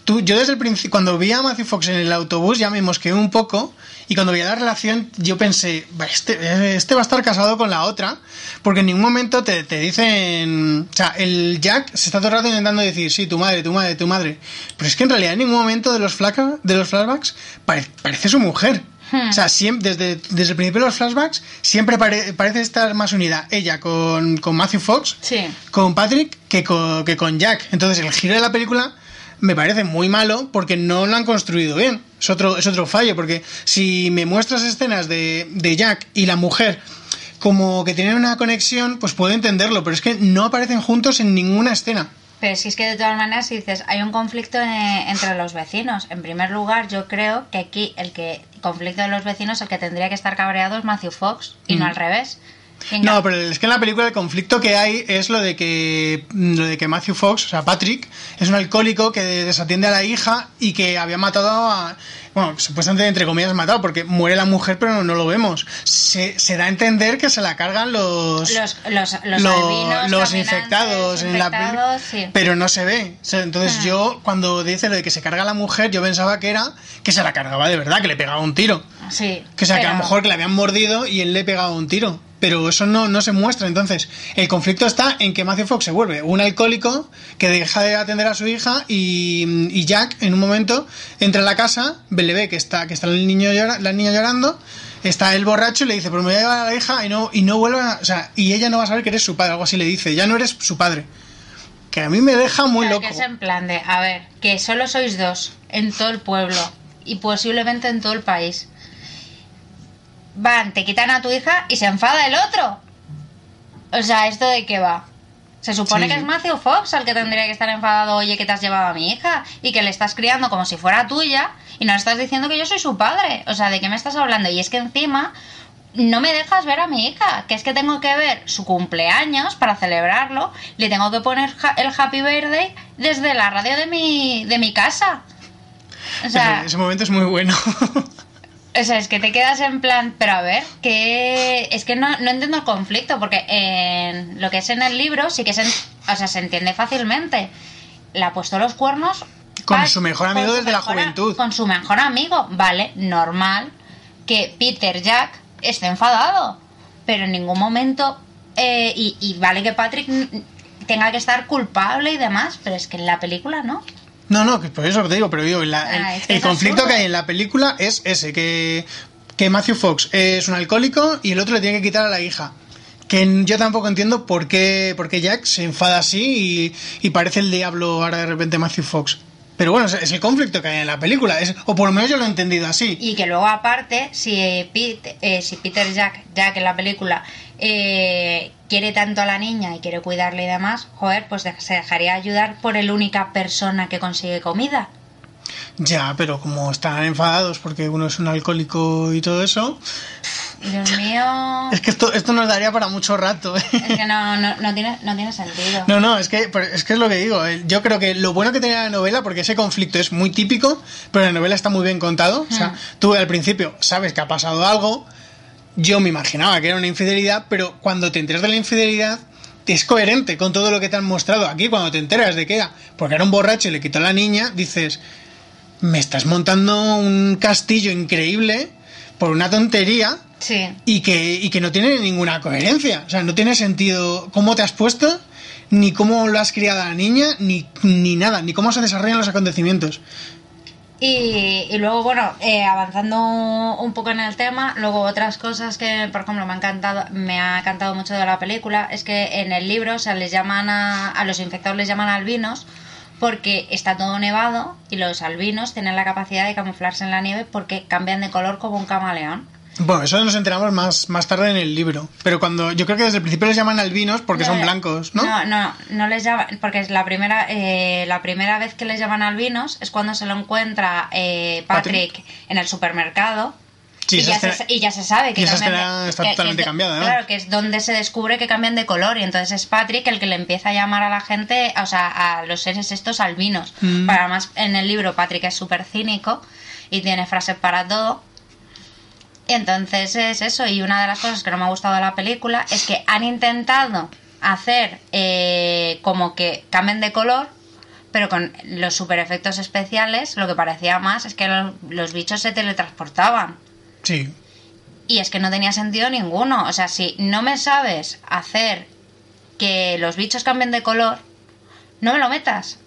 Tú, yo desde el principio, cuando vi a Matthew Fox en el autobús ya me mosqueé un poco y cuando vi la relación yo pensé, "Va, este, este va a estar casado con la otra, porque en ningún momento te, te dicen, o sea, el Jack se está todo el rato intentando decir, sí, tu madre, tu madre, tu madre, pero es que en realidad en ningún momento de los, flaca, de los flashbacks pare- parece su mujer. O sea, siempre, desde, desde el principio de los flashbacks siempre pare- parece estar más unida ella con, con Matthew Fox Sí. con Patrick que con, que con Jack. Entonces el giro de la película me parece muy malo porque no lo han construido bien. Es otro, es otro fallo, porque si me muestras escenas de, de Jack y la mujer como que tienen una conexión, pues puedo entenderlo, pero es que no aparecen juntos en ninguna escena. Pero si es que de todas maneras, si dices, hay un conflicto entre los vecinos. En primer lugar, yo creo que aquí el que conflicto de los vecinos, el que tendría que estar cabreado es Matthew Fox y no al revés. Venga. No, pero es que en la película el conflicto que hay es lo de que lo de que Matthew Fox, o sea, Patrick, es un alcohólico que desatiende a la hija y que había matado a bueno, supuestamente entre comillas matado porque muere la mujer pero no, no lo vemos. Se, se da a entender que se la cargan los Los, los, los, lo- albinos, los caminantes, infectados en la sí. pero no se ve. Entonces Ah. yo cuando dice lo de que se carga a la mujer, yo pensaba que era que se la cargaba de verdad, que le pegaba un tiro. Sí, Que o sea, que a lo mejor que le habían mordido y él le pegaba un tiro. Pero eso no, no se muestra. Entonces, el conflicto está en que Matthew Fox se vuelve un alcohólico que deja de atender a su hija y, y Jack, en un momento, entra a la casa, le ve que está, que está el niño llora- la niña llorando, está el borracho y le dice, pero me voy a llevar a la hija y no, y no vuelva, o sea, y ella no va a saber que eres su padre, algo así le dice, ya no eres su padre. Que a mí me deja muy loco. que es en plan de, a ver, que solo sois dos en todo el pueblo y posiblemente en todo el país. Van, te quitan a tu hija y se enfada el otro. O sea, ¿esto de qué va? Se supone Sí. que es Matthew Fox el que tendría que estar enfadado, oye, que te has llevado a mi hija y que le estás criando como si fuera tuya y no estás diciendo que yo soy su padre. O sea, ¿de qué me estás hablando? Y es que encima no me dejas ver a mi hija, que es que tengo que ver su cumpleaños para celebrarlo, le tengo que poner ja- el Happy Birthday desde la radio de mi, de mi casa. O sea, ese, ese momento es muy bueno. o sea, es que te quedas en plan, pero a ver, que es que no, no entiendo el conflicto, porque en lo que es en el libro sí que se, o sea, se entiende fácilmente. Le ha puesto los cuernos Con pa- su mejor amigo desde la mejor juventud. Con su mejor amigo, vale, normal que Peter Jack esté enfadado, pero en ningún momento, eh, y, y vale que Patrick tenga que estar culpable y demás, pero es que en la película no. No, no, por eso te digo, pero digo, la- el, Ah, el conflicto absurdo. que hay en la película es ese, que, que Matthew Fox es un alcohólico y el otro le tiene que quitar a la hija. Que yo tampoco entiendo por qué, por qué Jack se enfada así y, y parece el diablo ahora de repente Matthew Fox. Pero bueno, es, el conflicto que hay en la película, es- o por lo menos yo lo he entendido así. Y que luego aparte, si, eh, Pete- eh, si Peter Jack, Jack en la película, eh, quiere tanto a la niña y quiere cuidarle y demás, joder, pues se dejaría ayudar por el única persona que consigue comida. Ya, pero como están enfadados porque uno es un alcohólico y todo eso, Dios mío, es que esto, esto nos daría para mucho rato. ¿eh? es que no, no, no tiene, no tiene sentido. No, no, es que, es que es lo que digo. Yo creo que lo bueno que tenía la novela, porque ese conflicto es muy típico, pero la novela está muy bien contado. O sea, Hmm. tú al principio sabes que ha pasado algo. Yo me imaginaba que era una infidelidad, pero cuando te enteras de la infidelidad, es coherente con todo lo que te han mostrado. Aquí, cuando te enteras de que era porque era un borracho y le quitó a la niña, dices, me estás montando un castillo increíble por una tontería Sí. y que, y que no tiene ninguna coherencia. O sea, no tiene sentido cómo te has puesto, ni cómo lo has criado a la niña, ni, ni nada, ni cómo se desarrollan los acontecimientos. Y, y luego, bueno, eh, avanzando un poco en el tema, luego otras cosas que, por ejemplo, me ha encantado, me ha encantado mucho de la película, es que en el libro, o sea, les llaman a, a los infectados les llaman albinos porque está todo nevado y los albinos tienen la capacidad de camuflarse en la nieve porque cambian de color como un camaleón. Bueno, eso nos enteramos más, más tarde en el libro. Pero cuando yo creo que desde el principio les llaman albinos porque son blancos, ¿no? No, no, no les llaman, porque es la primera, eh, la primera vez que les llaman albinos es cuando se lo encuentra eh, Patrick, Patrick. en el supermercado. Sí, y, ya escena- se, y ya se sabe que esa cambian está que- totalmente que cambiada, ¿no? Claro, que es donde se descubre que cambian de color y entonces es Patrick el que le empieza a llamar a la gente, o sea, a los seres estos albinos. Mm. Para más en el libro Patrick es súper cínico y tiene frases para todo. Y entonces es eso, y una de las cosas que no me ha gustado de la película es que han intentado hacer eh, como que cambien de color, pero con los super efectos especiales lo que parecía más es que los, los bichos se teletransportaban. Sí. Y es que no tenía sentido ninguno. O sea, si no me sabes hacer que los bichos cambien de color, no me lo metas.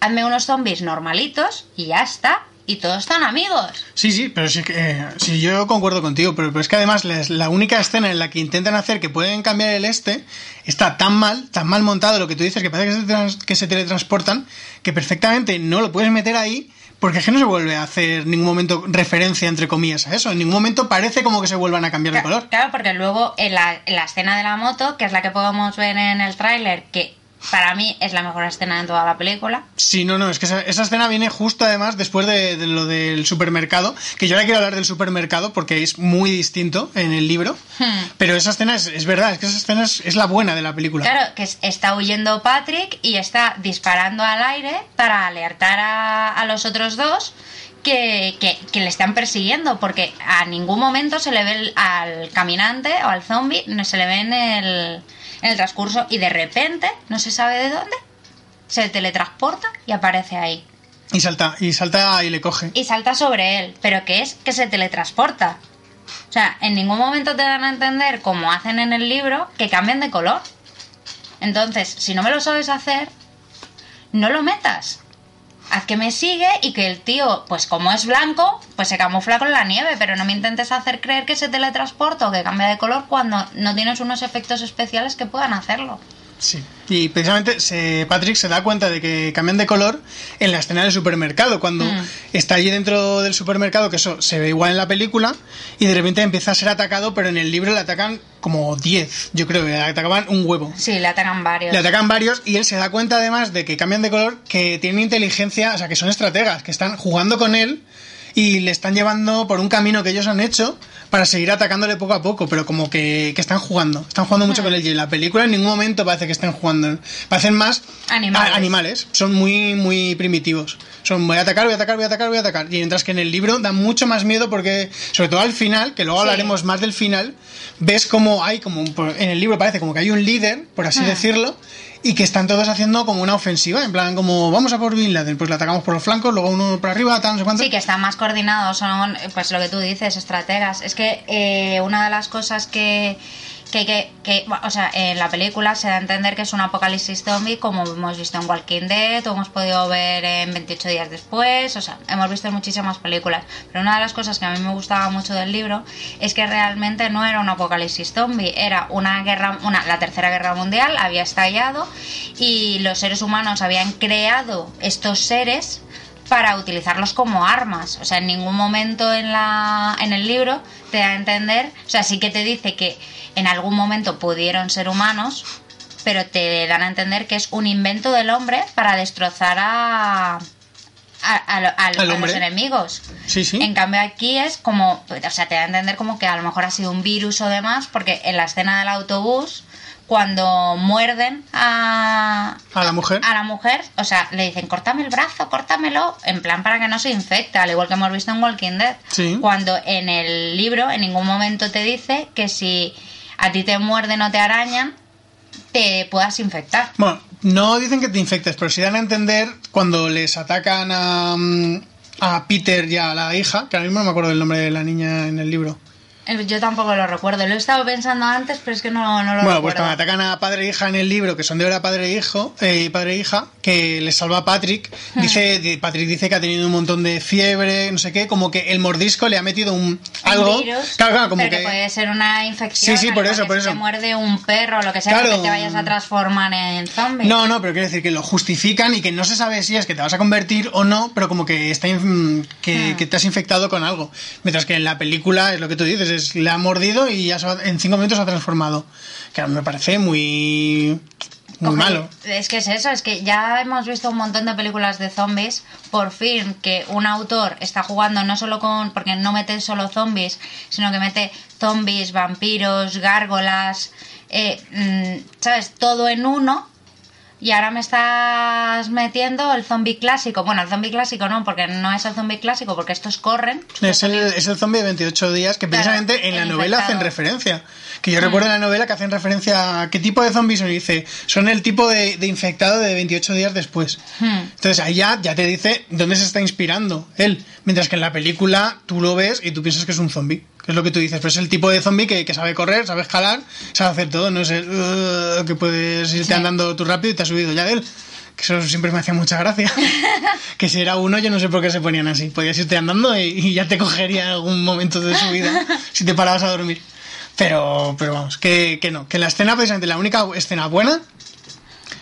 Hazme unos zombies normalitos y ya está. Y todos están amigos. Sí, sí, pero sí que eh, sí, yo concuerdo contigo, pero, pero es que además les- la única escena en la que intentan hacer que pueden cambiar el este está tan mal, tan mal montado lo que tú dices, que parece que se, que se teletransportan, que perfectamente no lo puedes meter ahí, porque es que no se vuelve a hacer en ningún momento referencia, entre comillas, a eso. En ningún momento parece como que se vuelvan a cambiar de Ca- color. Claro, porque luego en la, en la escena de la moto, que es la que podemos ver en el tráiler, que para mí es la mejor escena en toda la película. Sí, no, no, es que esa, esa escena viene justo además después de, de lo del supermercado, que yo ahora quiero hablar del supermercado porque es muy distinto en el libro, Hmm. pero esa escena es, es verdad, es que esa escena es, es la buena de la película. Claro, que es- está huyendo Patrick y está disparando al aire para alertar a, a los otros dos que, que- que le están persiguiendo, porque a ningún momento se le ve el- al caminante o al zombie, no se le ve en el, en el transcurso y de repente, no se sabe de dónde, se teletransporta y aparece ahí. Y salta, y salta y le coge. Y salta sobre él, pero que es que se teletransporta. O sea, en ningún momento te dan a entender, como hacen en el libro, que cambian de color. Entonces, si no me lo sabes hacer, no lo metas. Haz que me sigue y que el tío, pues como es blanco, pues se camufla con la nieve, pero no me intentes hacer creer que se teletransporta o que cambia de color cuando no tienes unos efectos especiales que puedan hacerlo. Sí. Y precisamente se, Patrick se da cuenta de que cambian de color en la escena del supermercado, cuando Mm. está allí dentro del supermercado, que eso se ve igual en la película, y de repente empieza a ser atacado, pero en el libro le atacan como 10, yo creo, le atacaban un huevo. Sí, le atacan varios. Le atacan varios y él se da cuenta además de que cambian de color, que tienen inteligencia, o sea, que son estrategas, que están jugando con él y le están llevando por un camino que ellos han hecho para seguir atacándole poco a poco, pero como que, que están jugando, están jugando mucho con él y en la película en ningún momento parece que estén jugando, parecen más Animales. a- animales, son muy muy primitivos. Son voy a atacar, voy a atacar, voy a atacar, voy a atacar. Y mientras que en el libro da mucho más miedo porque, sobre todo al final, que luego Sí. hablaremos más del final, ves como hay como en el libro parece como que hay un líder, por así decirlo, y que están todos haciendo como una ofensiva, en plan como vamos a por Bin Laden, pues le atacamos por los flancos, luego uno por arriba, tal, no sé cuánto. Sí, que están más coordinados, son, pues lo que tú dices, estrategas. Es que eh, una de las cosas que, que, que, que, o sea, en la película se da a entender que es un apocalipsis zombie, como hemos visto en Walking Dead, o hemos podido ver en 28 días después, o sea, hemos visto en muchísimas películas. Pero una de las cosas que a mí me gustaba mucho del libro es que realmente no era un apocalipsis zombie, era una guerra, una, la tercera guerra mundial había estallado y los seres humanos habían creado estos seres para utilizarlos como armas. O sea, en ningún momento en, la, en el libro te da a entender, o sea, sí que te dice que en algún momento pudieron ser humanos, pero te dan a entender que es un invento del hombre para destrozar a, a, a los enemigos. Sí, sí. En cambio aquí es como, o sea, te da a entender como que a lo mejor ha sido un virus o demás, porque en la escena del autobús, cuando muerden a, A la mujer. a la mujer, o sea, le dicen, córtame el brazo, córtamelo, en plan para que no se infecte, al igual que hemos visto en Walking Dead. Sí. Cuando en el libro en ningún momento te dice que si a ti te muerden o te arañan, te puedas infectar. Bueno, no dicen que te infectes, pero sí dan a entender cuando les atacan a, mm, a Peter y a la hija, que ahora mismo no me acuerdo del nombre de la niña en el libro. Yo tampoco lo recuerdo, lo he estado pensando antes, pero es que no, no lo Bueno, pues recuerdo. cuando atacan a padre e hija en el libro, que son de hora padre e hijo, eh, padre e hija, que les salva a Patrick, Hmm. dice, di- Patrick dice que ha tenido un montón de fiebre, no sé qué, como que el mordisco le ha metido un algo. Un virus, claro, claro, como pero que... que. puede ser una infección. Sí, sí, por eso, por si eso. te muerde un perro o lo que sea, Claro. que te vayas a transformar en zombie. No, no, pero quiero decir que lo justifican y que no se sabe si es que te vas a convertir o no, pero como que está in- que, Hmm. que te has infectado con algo. Mientras que en la película es lo que tú dices, le ha mordido y ya va- en cinco minutos se ha transformado. Que a mí me parece muy muy malo. Es que es eso, es que ya hemos visto un montón de películas de zombies. Por fin que un autor está jugando no solo con. porque no mete solo zombies, sino que mete zombies, vampiros, gárgolas, eh, mm, ¿sabes? Todo en uno. Y ahora me estás metiendo el zombie clásico. Bueno, el zombie clásico no, porque no es el zombie clásico, porque estos corren. Es el, es el zombie de 28 días que Claro, precisamente en la el novela hacen referencia. Que yo recuerdo en la novela que hacen referencia a qué tipo de zombies son. Y dice, son el tipo de, de infectado de 28 días después. Hmm. Entonces ahí ya, ya te dice dónde se está inspirando él. Mientras que en la película tú lo ves y tú piensas que es un zombie. Que es lo que tú dices. Pero es el tipo de zombie que, que sabe correr, sabe escalar, sabe hacer todo. No es el "Uh", que puedes irte Sí. andando tú rápido y te has subido ya de él. Que eso siempre me hacía mucha gracia. que si era uno, yo no sé por qué se ponían así. Podías irte andando y, y ya te cogería algún momento de su vida si te parabas a dormir. Pero, pero vamos, que, que no. Que la escena, precisamente, la única escena buena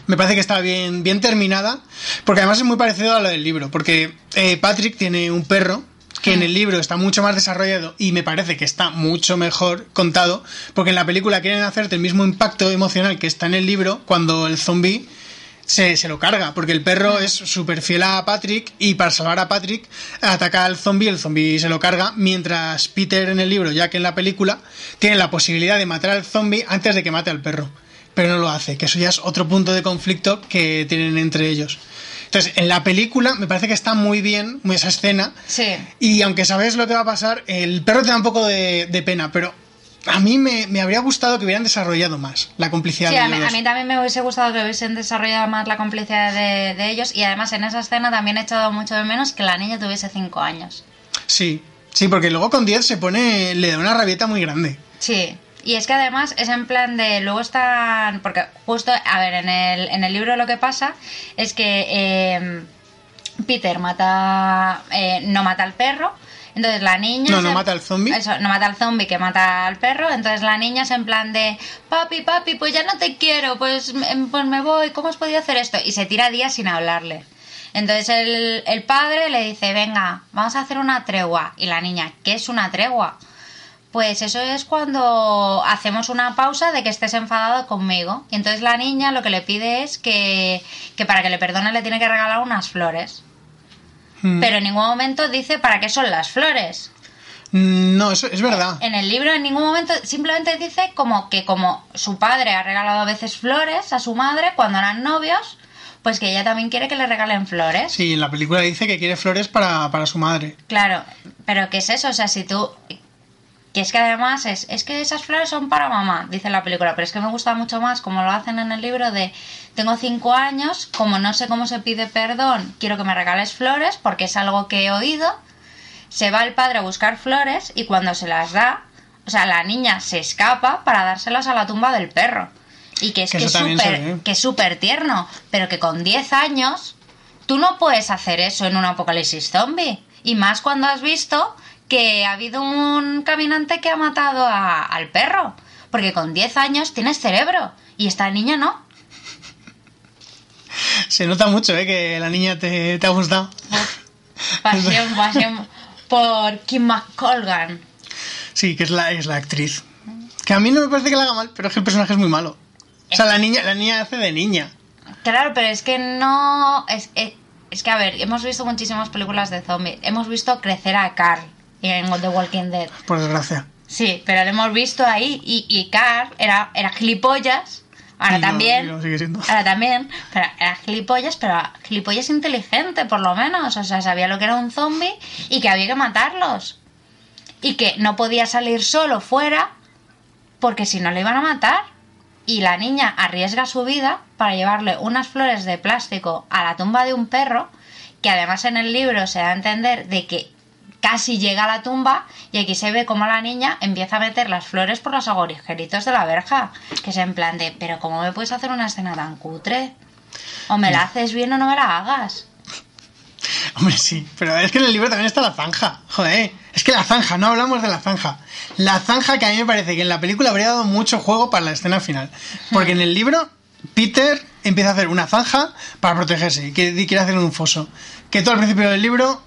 me parece que está bien, bien terminada, porque además es muy parecido a lo del libro, porque eh, Patrick tiene un perro que en el libro está mucho más desarrollado y me parece que está mucho mejor contado, porque en la película quieren hacerte el mismo impacto emocional que está en el libro cuando el zombie se, se lo carga, porque el perro es súper fiel a Patrick y para salvar a Patrick ataca al zombie, el zombie se lo carga, mientras Peter en el libro, ya que en la película, tiene la posibilidad de matar al zombie antes de que mate al perro, pero no lo hace, que eso ya es otro punto de conflicto que tienen entre ellos. Entonces, en la película me parece que está muy bien esa escena. Sí. Y aunque sabes lo que va a pasar, el perro te da un poco de, de pena, pero a mí me, me habría gustado que hubieran desarrollado más la complicidad Sí, de a ellos mí, a mí también me hubiese gustado que hubiesen desarrollado más la complicidad de, de ellos y además en esa escena también he echado mucho de menos que la niña tuviese 5 años. Sí, sí, porque luego con 10 se pone, le da una rabieta muy grande. Sí, y es que además es en plan de. Luego están. Porque justo, a ver, en el, en el libro lo que pasa es que eh, Peter mata. eh, no mata al perro. Entonces la niña. No, se- no mata al zombie. Eso, no mata al zombie que mata al perro. Entonces la niña es en plan de. Papi, papi, pues ya no te quiero. Pues, pues me voy. ¿Cómo has podido hacer esto? Y se tira días sin hablarle. Entonces el, el padre le dice: Venga, vamos a hacer una tregua. Y la niña, ¿qué es una tregua? Pues eso es cuando hacemos una pausa de que estés enfadado conmigo. Y entonces la niña lo que le pide es que, que para que le perdone le tiene que regalar unas flores. Mm. Pero en ningún momento dice para qué son las flores. No, eso es verdad. En el libro en ningún momento simplemente dice como que como su padre ha regalado a veces flores a su madre cuando eran novios, pues que ella también quiere que le regalen flores. Sí, en la película dice que quiere flores para, para su madre. Claro, pero ¿qué es eso? O sea, si tú... Que es que además es, es que esas flores son para mamá, dice la película, pero es que me gusta mucho más como lo hacen en el libro de tengo cinco años, como no sé cómo se pide perdón, quiero que me regales flores porque es algo que he oído, se va el padre a buscar flores y cuando se las da, o sea, la niña se escapa para dárselas a la tumba del perro. Y que es Que que, súper tierno, pero que con 10 años tú no puedes hacer eso en un apocalipsis zombie. Y más cuando has visto que ha habido un caminante que ha matado a- al perro. Porque con 10 años tienes cerebro y esta niña no. Se nota mucho, ¿eh? Que la niña te, te ha gustado. Pasión, pasión por Kim McColgan. Sí, que es la, es la actriz. Que a mí no me parece que la haga mal, pero es que el personaje es muy malo. O sea, la niña, la niña hace de niña. Claro, pero es que no. Es, es, es que, a ver, hemos visto muchísimas películas de zombies. Hemos visto crecer a Carl en The Walking Dead. Por desgracia. Sí, pero lo hemos visto ahí y, y Carl era, era gilipollas. Ahora Y también. sigue. Ahora también. Pero era gilipollas, pero gilipollas inteligente, por lo menos. O sea, sabía lo que era un zombie y que había que matarlos. Y que no podía salir solo fuera porque si no le iban a matar. Y la niña arriesga su vida para llevarle unas flores de plástico a la tumba de un perro, que además en el libro se da a entender de que casi llega a la tumba y aquí se ve como la niña empieza a meter las flores por los agujeritos de la verja, que es en plan de, pero ¿cómo me puedes hacer una escena tan cutre? O me la haces bien o no me la hagas. Hombre, sí, pero es que en el libro también está la zanja. Joder, es que la zanja, no hablamos de la zanja. La zanja que a mí me parece que en la película habría dado mucho juego para la escena final. Porque en el libro, Peter empieza a hacer una zanja para protegerse y que- quiere hacer un foso. Que tú al principio del libro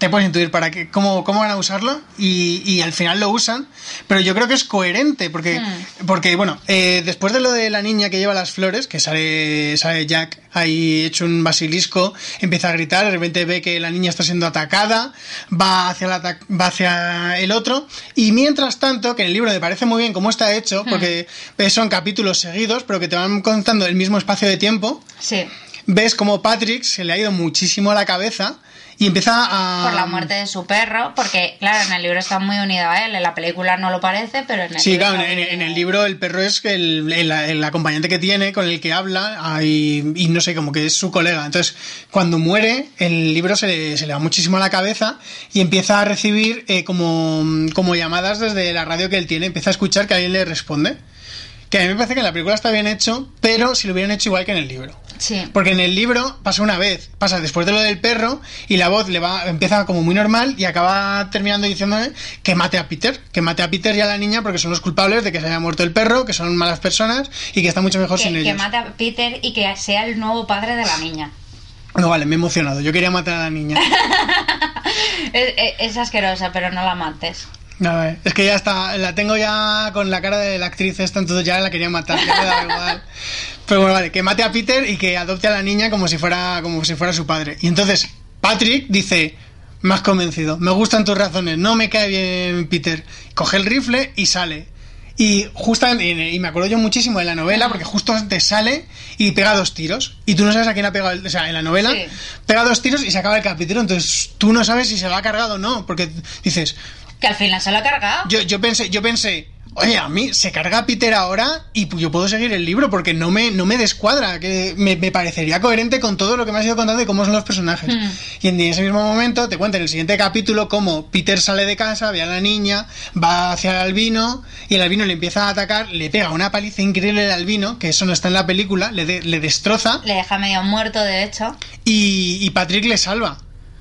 te puedes intuir para qué, cómo, cómo van a usarlo y, y al final lo usan, pero yo creo que es coherente porque, porque bueno, eh, después de lo de la niña que lleva las flores, que sale, sale Jack ahí hecho un basilisco, empieza a gritar, de repente ve que la niña está siendo atacada, va hacia, la va hacia el otro y mientras tanto, que en el libro me parece muy bien cómo está hecho, porque son capítulos seguidos, pero que te van contando el mismo espacio de tiempo, Sí, ves como Patrick se le ha ido muchísimo a la cabeza y empieza a... por la muerte de su perro, porque claro, en el libro está muy unido a él, en la película no lo parece, pero en el Sí, libro claro, está en, en el libro el perro es el, el- el acompañante que tiene, con el que habla, y, y no sé, como que es su colega. Entonces, cuando muere, el libro se le, se le va muchísimo a la cabeza y empieza a recibir eh, como, como llamadas desde la radio que él tiene, empieza a escuchar que alguien le responde. Que a mí me parece que en la película está bien hecho, pero si lo hubieran hecho igual que en el libro. Sí. Porque en el libro pasa una vez, pasa después de lo del perro y la voz le va empieza como muy normal y acaba terminando diciéndole que mate a Peter, que mate a Peter y a la niña porque son los culpables de que se haya muerto el perro, que son malas personas y que está mucho mejor sin Que, que ellos. mate a Peter y que sea el nuevo padre de la niña. No, vale, me he emocionado. Yo quería matar a la niña. Es, es- es asquerosa, pero no la mates. No, eh, es que ya está, la tengo ya con la cara de la actriz esta, entonces ya la quería matar, ya me da igual. Pero bueno, vale, que mate a Peter y que adopte a la niña como si fuera, como si fuera su padre. Y entonces Patrick dice, has convencido, me gustan tus razones, no me cae bien Peter. Coge el rifle y sale. Y justamente, y me acuerdo yo muchísimo de la novela, porque justo antes sale y pega dos tiros. Y tú no sabes a quién ha pegado, el- o sea, en la novela, Sí. pega dos tiros y se acaba el capítulo. Entonces tú no sabes si se lo ha cargado o no, porque dices, Que al final se lo ha cargado. yo, yo pensé, yo pensé, oye, a mí se carga Peter ahora y yo puedo seguir el libro porque no me, no me descuadra, que me, me parecería coherente con todo lo que me has ido contando y cómo son los personajes. Hmm. Y en ese mismo momento te cuenta en el siguiente capítulo cómo Peter sale de casa, ve a la niña, va hacia el albino y el albino le empieza a atacar, le pega una paliza increíble al albino, que eso no está en la película, le, de- le destroza Le deja medio muerto, de hecho. y, y Patrick le salva.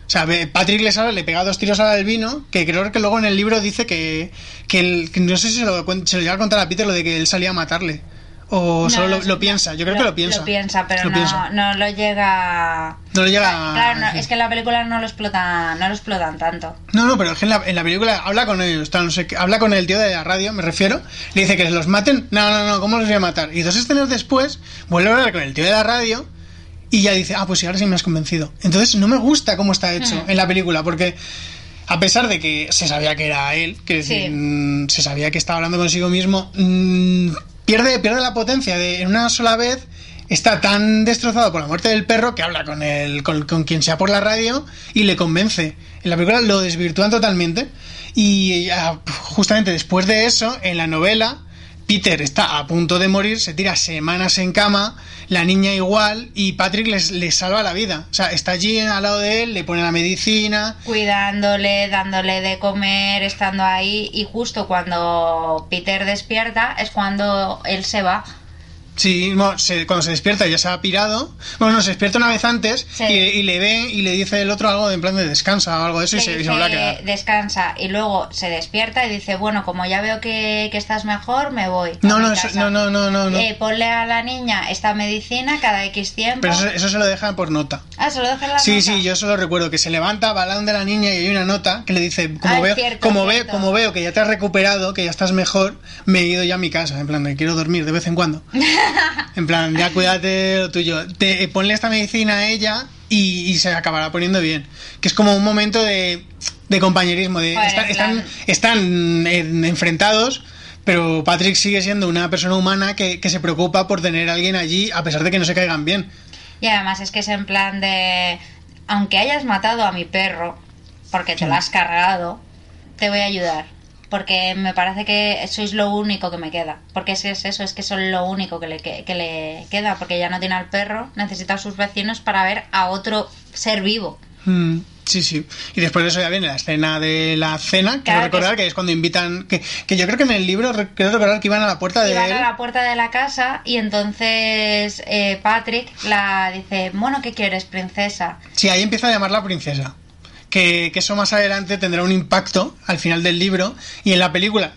O sea, Patrick le salva, le pega dos tiros al albino, que creo que luego en el libro dice que, que, el- que no sé si se lo, se lo llega a contar a Peter lo de que él salía a matarle. O No, solo lo, piensa, yo creo que lo piensa. Lo piensa, pero Lo no, piensa. no lo llega. No lo llega a Claro, no, es que en la película no lo explotan, no lo explotan tanto. No, no, pero es que en la, en la película habla con ellos, tal, no sé qué, habla con el tío de la radio, me refiero, le dice que se los maten. No, no, no, ¿cómo los voy a matar? Y dos escenas después, vuelve a hablar con el tío de la radio y ya dice, ah, pues sí, ahora sí me has convencido. Entonces no me gusta cómo está hecho en la película, porque a pesar de que se sabía que era él, que Sí. mm, se sabía que estaba hablando consigo mismo, mm, pierde, pierde la potencia de en una sola vez. Está tan destrozado por la muerte del perro que habla con, el, con, con quien sea por la radio y le convence. En la película lo desvirtúan totalmente. Y ah, justamente después de eso, en la novela, Peter está a punto de morir, se tira semanas en cama, la niña igual, y Patrick les, les salva la vida. O sea, está allí al lado de él, le pone la medicina. Cuidándole, dándole de comer, estando ahí. Y justo cuando Peter despierta es cuando él se va. Sí, no, se- cuando se despierta ya se ha pirado. Bueno, no, se despierta una vez antes Sí. y, y le ve y le dice el otro algo de en plan de descansa o algo de eso y se, y se dice, vuelve a quedar. descansa y luego se despierta y dice, bueno, como ya veo que, que estás mejor, me voy. No, no, eso- casa". no, no, no, no, no. Eh, ponle a la niña esta medicina cada X tiempo. Pero eso, eso se lo dejan por nota. Ah, se lo deja en la Sí, nota? sí, yo solo recuerdo que se levanta, va de la niña y hay una nota que le dice, como Ah, veo, cierto, como ve, cierto. como veo que ya te has recuperado, que ya estás mejor, me he ido ya a mi casa, en plan, de quiero dormir de vez en cuando. en plan, ya cuídate de lo tuyo. Te, eh, ponle esta medicina a ella y, y se acabará poniendo bien. Que es como un momento de, de compañerismo, de Joder, están, en plan- están, están en- enfrentados. Pero Patrick sigue siendo una persona humana que, que se preocupa por tener a alguien allí a pesar de que no se caigan bien. Y además es que es en plan de, aunque hayas matado a mi perro, porque te lo has cargado, te voy a ayudar. Porque me parece que sois lo único que me queda. Porque que es eso, es que son lo único que le, que, que le queda. Porque ya no tiene al perro, necesita a sus vecinos para ver a otro ser vivo. Mm, sí, sí. Y después de eso ya viene la escena de la cena, quiero Claro que recordar es- que es cuando invitan, que, que yo creo que en el libro quiero recordar que iban a la puerta de él. a la puerta de la casa y entonces eh, Patrick la dice, bueno, ¿qué quieres, princesa? Sí, ahí empieza a llamarla princesa. Que, que eso más adelante tendrá un impacto al final del libro y en la película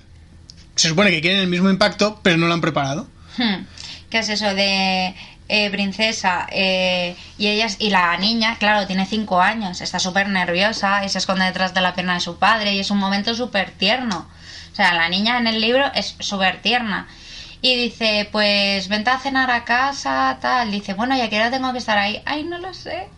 se supone que quieren el mismo impacto, pero no lo han preparado. Hmm. ¿Qué es eso de eh, princesa? eh, y ellas y la niña, claro, tiene cinco años, está súper nerviosa y se esconde detrás de la pierna de su padre y es un momento súper tierno. O sea, la niña en el libro es súper tierna. Y dice, pues vente a cenar a casa, tal. Dice, bueno, ¿y a qué hora tengo que estar ahí? Ay, no lo sé.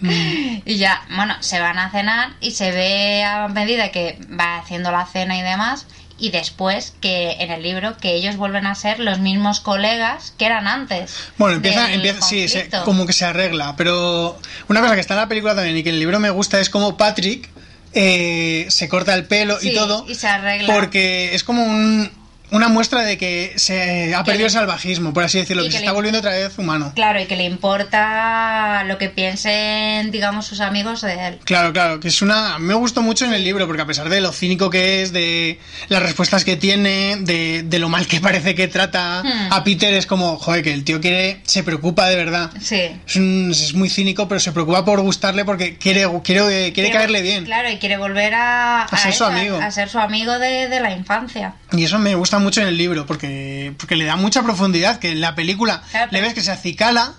Y ya, bueno, se van a cenar y se ve a medida que va haciendo la cena y demás. Y después que en el libro que ellos vuelven a ser los mismos colegas que eran antes. Bueno, empieza, empieza sí, se- como que se arregla, pero una cosa que está en la película también y que en el libro me gusta es como Patrick eh, se corta el pelo y todo. y se arregla. Porque es como un- una muestra de que se ha Que perdido le- el salvajismo, por así decirlo, que, que se le- está volviendo otra vez humano. Claro, y que le importa lo que piensen, digamos, sus amigos de él. Claro, claro, que es una... a Me gustó mucho en el libro, porque a pesar de lo cínico que es, de las respuestas que tiene, de, de lo mal que parece que trata Hmm. a Peter, es como, joder, que el tío quiere, se preocupa de verdad. Sí. Es, un- es muy cínico, pero se preocupa por gustarle porque quiere, quiere, quiere caerle bien. Claro, y quiere volver a, A ser su amigo. a ser su amigo de, de la infancia. Y eso me gusta mucho en el libro, porque, porque le da mucha profundidad, que en la película Claro, le ves que se acicala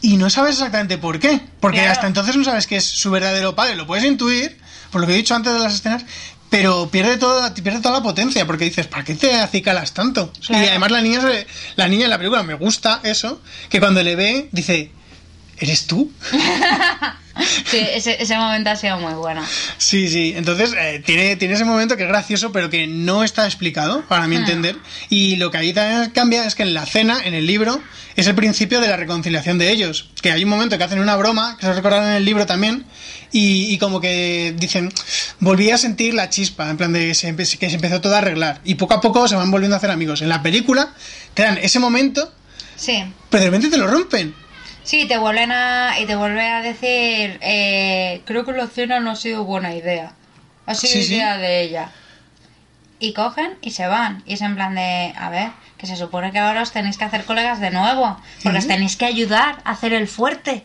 y no sabes exactamente por qué. Porque Claro. hasta entonces no sabes que es su verdadero padre. Lo puedes intuir, por lo que he dicho antes de las escenas, pero pierde toda, pierde toda la potencia, porque dices, ¿para qué te acicalas tanto? Claro. Y además la niña, la niña en la película me gusta eso, que cuando le ve, dice, ¿eres tú? Sí, ese, ese momento ha sido muy bueno. Sí, sí. Entonces, eh, tiene, tiene ese momento que es gracioso, pero que no está explicado, para mi entender. Y lo que ahí también cambia es que en la cena, en el libro, es el principio de la reconciliación de ellos. Que hay un momento que hacen una broma, que se recordaron en el libro también, y, y como que dicen, volví a sentir la chispa, en plan de que se, que se empezó todo a arreglar. Y poco a poco se van volviendo a hacer amigos. En la película, te dan ese momento, Sí. pero de repente te lo rompen. Sí, te vuelven a. Y te vuelve a decir. eh, creo que la cena no ha sido buena idea. Ha sido Sí, sí. idea de ella. Y cogen y se van. Y es en plan de. A ver, que se supone que ahora os tenéis que hacer colegas de nuevo. Porque os tenéis que ayudar a hacer el fuerte.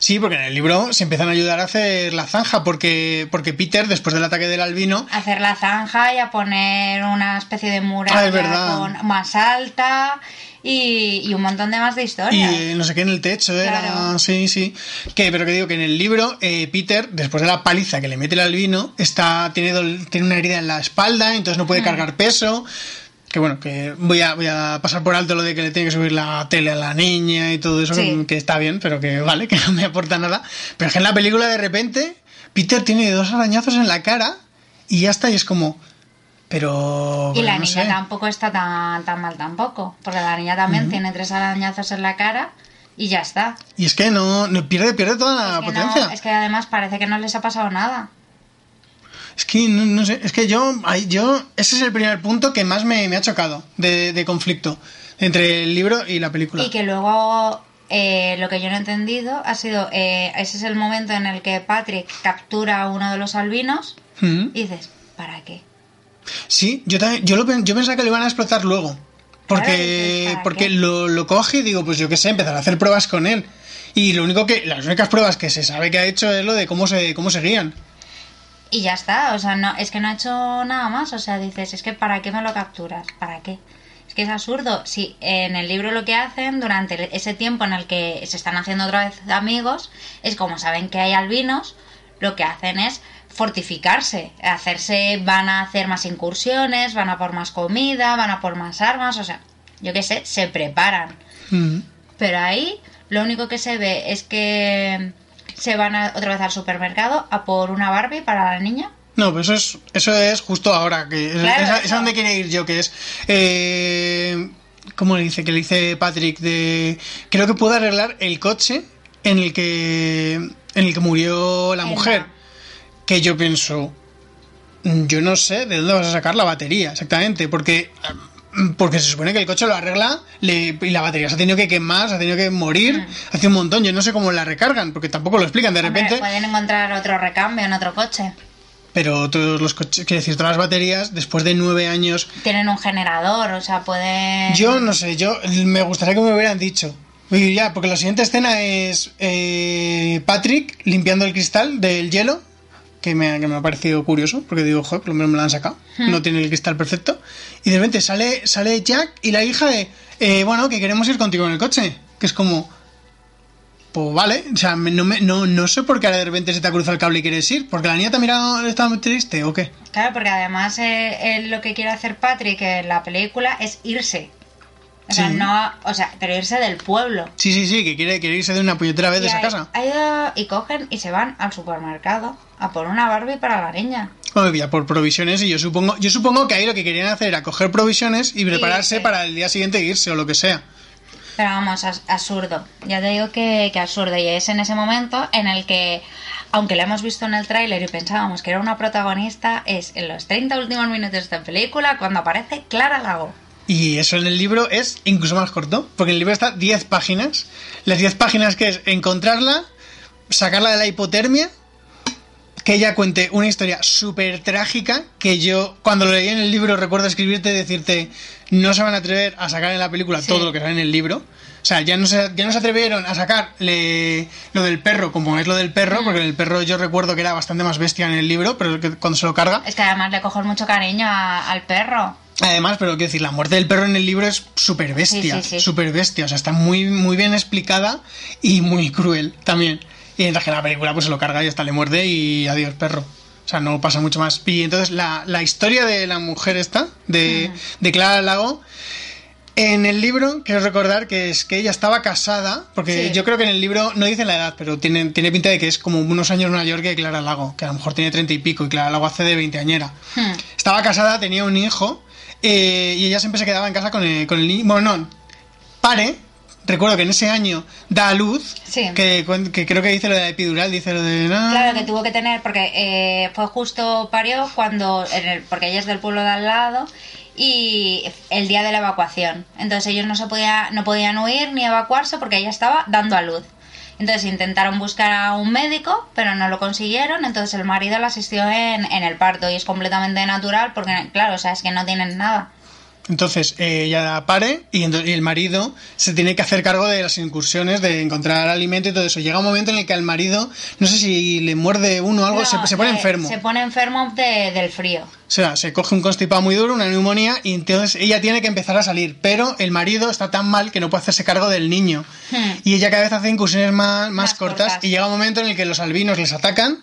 Sí, porque en el libro se empiezan a ayudar a hacer la zanja, porque, porque Peter, después del ataque del albino, A hacer la zanja y a poner una especie de muralla Ah, es verdad. con- más alta. Y, y un montón de más de Y historias. eh, no sé qué en el techo era. Claro. Sí, sí. Que, pero que digo que en el libro, eh, Peter, después de la paliza que le mete el albino, está, tiene, tiene una herida en la espalda, entonces no puede cargar peso. Que bueno, que voy a, voy a pasar por alto lo de que le tiene que subir la tele a la niña y todo eso, Sí. que, que está bien, pero que vale, que no me aporta nada. Pero es que en la película de repente, Peter tiene dos arañazos en la cara y ya está, y es como. Pero. Y la no niña sé. tampoco está tan, tan mal tampoco. Porque la niña también tiene tres arañazos en la cara y ya está. Y es que no, no pierde, pierde toda la es, que no- potencia. es que además parece que no les ha pasado nada. Es que no, no sé, es que yo, yo, ese es el primer punto que más me, me ha chocado de, de conflicto entre el libro y la película. Y que luego eh, lo que yo no he entendido ha sido, eh, ese es el momento en el que Patrick captura a uno de los albinos Mm. y dices, ¿para qué? Sí, yo también, yo, lo, yo pensaba que lo iban a explotar luego. Porque, dices, ¿para porque lo, lo coge y digo, pues yo qué sé, empezar a hacer pruebas con él. Y lo único que, las únicas pruebas que se sabe que ha hecho es lo de cómo se, cómo se guían. Y ya está, o sea, no, es que no ha hecho nada más, o sea, dices, es que ¿para qué me lo capturas? ¿Para qué? Es que es absurdo. Si en el libro lo que hacen durante ese tiempo en el que se están haciendo otra vez amigos, es como saben que hay albinos, lo que hacen es fortificarse, hacerse, van a hacer más incursiones, van a por más comida, van a por más armas, o sea, yo qué sé, se preparan. Mm. Pero ahí lo único que se ve es que se van a- otra vez al supermercado a por una Barbie para la niña. No, pues eso es, eso es justo ahora, que es, Claro, es donde quería ir yo, que es... Eh, ¿Cómo le dice? Que le dice Patrick de... Creo que puedo arreglar el coche en el que, en el que murió la mujer. Que yo pienso... mm, Yo no sé de dónde vas a sacar la batería, exactamente, porque... mm, Porque se supone que el coche lo arregla le- y la batería se ha tenido que quemar, se ha tenido que morir, hace un montón. Yo no sé cómo la recargan, porque tampoco lo explican de Mm. Hombre, repente. pueden encontrar otro recambio en otro coche. Pero todos los coches, quiero decir, todas las baterías, después de nueve años, Tienen un generador, o sea, pueden... yo no sé, yo me gustaría que me hubieran dicho. Ya, porque la siguiente escena es eh, Patrick limpiando el cristal del hielo, que me, que me ha parecido curioso, porque digo, joder, por lo menos me lo han sacado, no tiene el cristal perfecto. Y de repente sale, sale Jack y la hija de, eh, bueno, que queremos ir contigo en el coche, que es como... Pues vale, o sea, no, me- no, no sé por qué ahora de repente se te ha cruzado el cable y quieres ir, porque la niña te ha mirado, está muy triste o qué. Claro, porque además eh, lo que quiere hacer Patrick en la película es irse. O sea, Sí. no... O sea, pero irse del pueblo. Sí, sí, sí, que quiere, quiere irse de una puñetera vez de esa ahí- casa. eh, y cogen y se van al supermercado a por una Barbie para la niña. Ya por provisiones y yo supongo, yo supongo que ahí lo que querían hacer era coger provisiones y prepararse para el día siguiente irse o lo que sea. Pero vamos, as- absurdo. Ya te digo que, que absurdo. Y es en ese momento en el que, aunque la hemos visto en el tráiler y pensábamos que era una protagonista, es en los 30 últimos minutos de esta película cuando aparece Clara Lago. Y eso en el libro es incluso más corto, porque en el libro está 10 páginas. Las 10 páginas que es encontrarla, sacarla de la hipotermia, que ella cuente una historia súper trágica, que yo cuando lo leí en el libro recuerdo escribirte y decirte, no se van a atrever a sacar en la película Sí. todo lo que sale en el libro. O sea, ya no se, ya no se atrevieron a sacar le- lo del perro, como es lo del perro, porque el perro yo recuerdo que era bastante más bestia en el libro, pero que cuando se lo carga. Es que además le cogen mucho cariño a- al perro. Además, pero quiero decir, la muerte del perro en el libro es súper bestia, Sí, sí, sí. súper bestia, o sea, está muy, muy bien explicada y muy cruel también. Y mientras que en la película pues se lo carga y hasta le muerde y adiós perro. O sea, no pasa mucho más. Y entonces la, la historia de la mujer esta, de, de Clara Lago, en el libro, quiero recordar que es que ella estaba casada, porque Sí. yo creo que en el libro no dice la edad, pero tiene, tiene pinta de que es como unos años mayor que Clara Lago, que a lo mejor tiene treinta y pico, y Clara Lago hace de veinteañera. Hmm. Estaba casada, tenía un hijo, eh, y ella siempre se quedaba en casa con el, con el niño. Bueno, no, pare. Recuerdo que en ese año da a luz, Sí. que, que creo que dice lo de epidural, dice lo de... "Ah". Claro que tuvo que tener, porque eh, fue justo parió cuando, en el- porque ella es del pueblo de al lado, y el día de la evacuación. Entonces ellos no se podía, no podían huir ni evacuarse porque ella estaba dando a luz. Entonces intentaron buscar a un médico, pero no lo consiguieron. Entonces el marido la asistió en, en el parto y es completamente natural porque, claro, o sea, es que no tienen nada. Entonces eh, ella pare y, y el marido se tiene que hacer cargo de las incursiones, de encontrar alimento y todo eso. Llega un momento en el que al marido, no sé si le muerde uno o algo, No, se, se pone eh, enfermo. Se pone enfermo de- del frío. O sea, se coge un constipado muy duro, una neumonía, y entonces ella tiene que empezar a salir. Pero el marido está tan mal que no puede hacerse cargo del niño. Hmm. Y ella cada vez hace incursiones más, más, Más cortas, cortas. Y llega un momento en el que los albinos les atacan,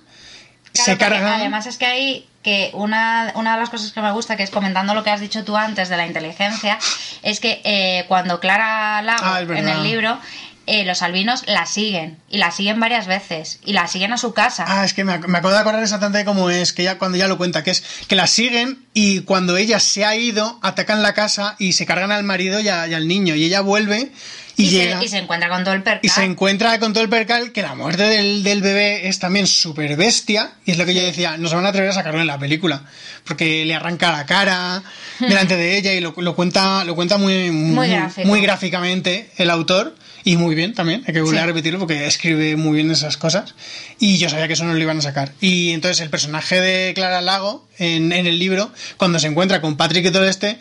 Claro, se. Además es que ahí que una, una de las cosas que me gusta, que es comentando lo que has dicho tú antes de la inteligencia, es que eh, cuando Clara Lago Ah, en el libro, eh, los albinos la siguen y la siguen varias veces y la siguen a su casa. Ah, es que me, ac- me acabo de acordar exactamente cómo es, que ya cuando ya lo cuenta, que es que la siguen y cuando ella se ha ido, atacan la casa y se cargan al marido y, a- y al niño. Y ella vuelve y, y, llega. se, y se encuentra con todo el percal. Y se encuentra con todo el percal que la muerte del, del bebé es también súper bestia. Y es lo que yo decía, no se van a atrever a sacarlo en la película. Porque le arranca la cara delante de ella y lo, lo cuenta, lo cuenta muy, Muy muy gráficamente el autor. Y muy bien también, hay que volver Sí. a repetirlo porque escribe muy bien esas cosas. Y yo sabía que eso no lo iban a sacar. Y entonces el personaje de Clara Lago en, en el libro, cuando se encuentra con Patrick y todo este,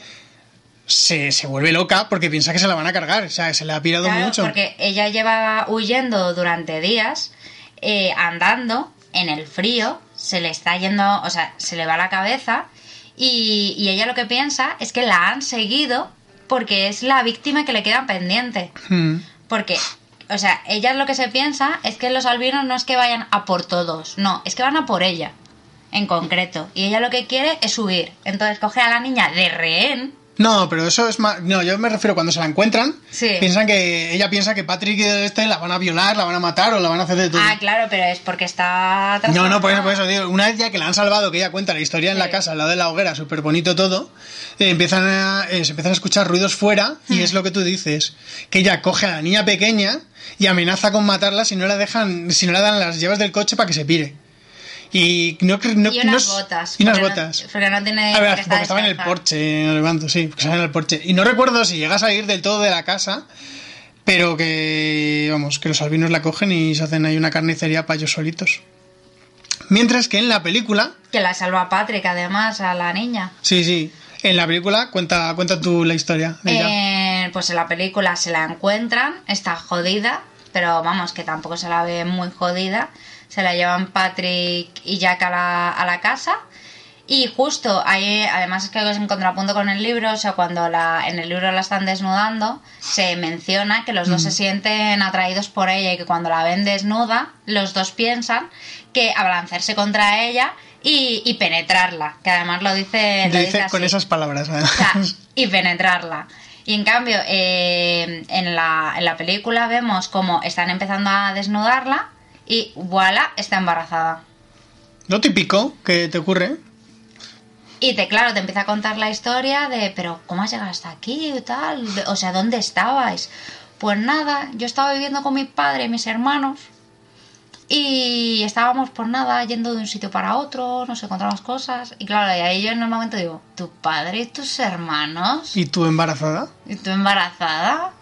se, se vuelve loca porque piensa que se la van a cargar. O sea, se le ha pirado Claro, mucho. porque ella lleva huyendo durante días, eh, andando en el frío, se le está yendo, o sea, se le va la cabeza y, y ella lo que piensa es que la han seguido porque es la víctima que le queda pendiente. Hmm. Porque, o sea, ella lo que se piensa es que los albinos no es que vayan a por todos, no, es que van a por ella, en concreto. Y ella lo que quiere es huir. Entonces coge a la niña de rehén. No, pero eso es más. No, yo me refiero cuando se la encuentran. Sí. Piensan que. Ella piensa que Patrick y este la van a violar, la van a matar o la van a hacer de todo. Ah, claro, pero es porque está... no, no, por eso, por eso, digo. Una vez ya que la han salvado, que ella cuenta la historia en la casa, al lado de la hoguera, súper bonito todo, eh, empiezan a, eh, se empiezan a escuchar ruidos fuera y Hmm. es lo que tú dices. Que ella coge a la niña pequeña y amenaza con matarla si no la dejan, si no le dan las llaves del coche para que se pire. Y no. No, y unas no botas. Y unas porque no- botas. porque no tiene. A ver, porque está estaba en el porche, levanto, sí, porque estaba en el porche. Y no recuerdo si llega a salir del todo de la casa, pero que, vamos, que los albinos la cogen y se hacen ahí una carnicería para ellos solitos. Mientras que en la película, Que la salva Patrick, además, a la niña. sí, sí, en la película, cuenta, cuenta tú la historia de ella. Eh, pues en la película se la encuentran, está jodida, pero vamos, que tampoco se la ve muy jodida. Se la llevan Patrick y Jack a la, a la casa. Y justo ahí, además es que es en contrapunto con el libro, o sea, cuando la, en el libro la están desnudando, se menciona que los dos se sienten atraídos por ella y que cuando la ven desnuda, los dos piensan que abalanzarse contra ella y, y penetrarla, que además lo dice, lo dice dice con esas palabras, además. O sea, y penetrarla. Y en cambio, eh, en, la, en la película vemos como están empezando a desnudarla y voilà, está embarazada. Lo típico que te ocurre. Y te, claro, te empieza a contar la historia de, pero ¿cómo has llegado hasta aquí y tal? O sea, ¿dónde estabais? Pues nada, yo estaba viviendo con mi padre y mis hermanos y estábamos, pues nada, yendo de un sitio para otro, nos encontramos cosas. Y claro, y ahí yo en el momento digo, ¿tu padre y tus hermanos? ¿Y tú embarazada? ¿Y tú embarazada?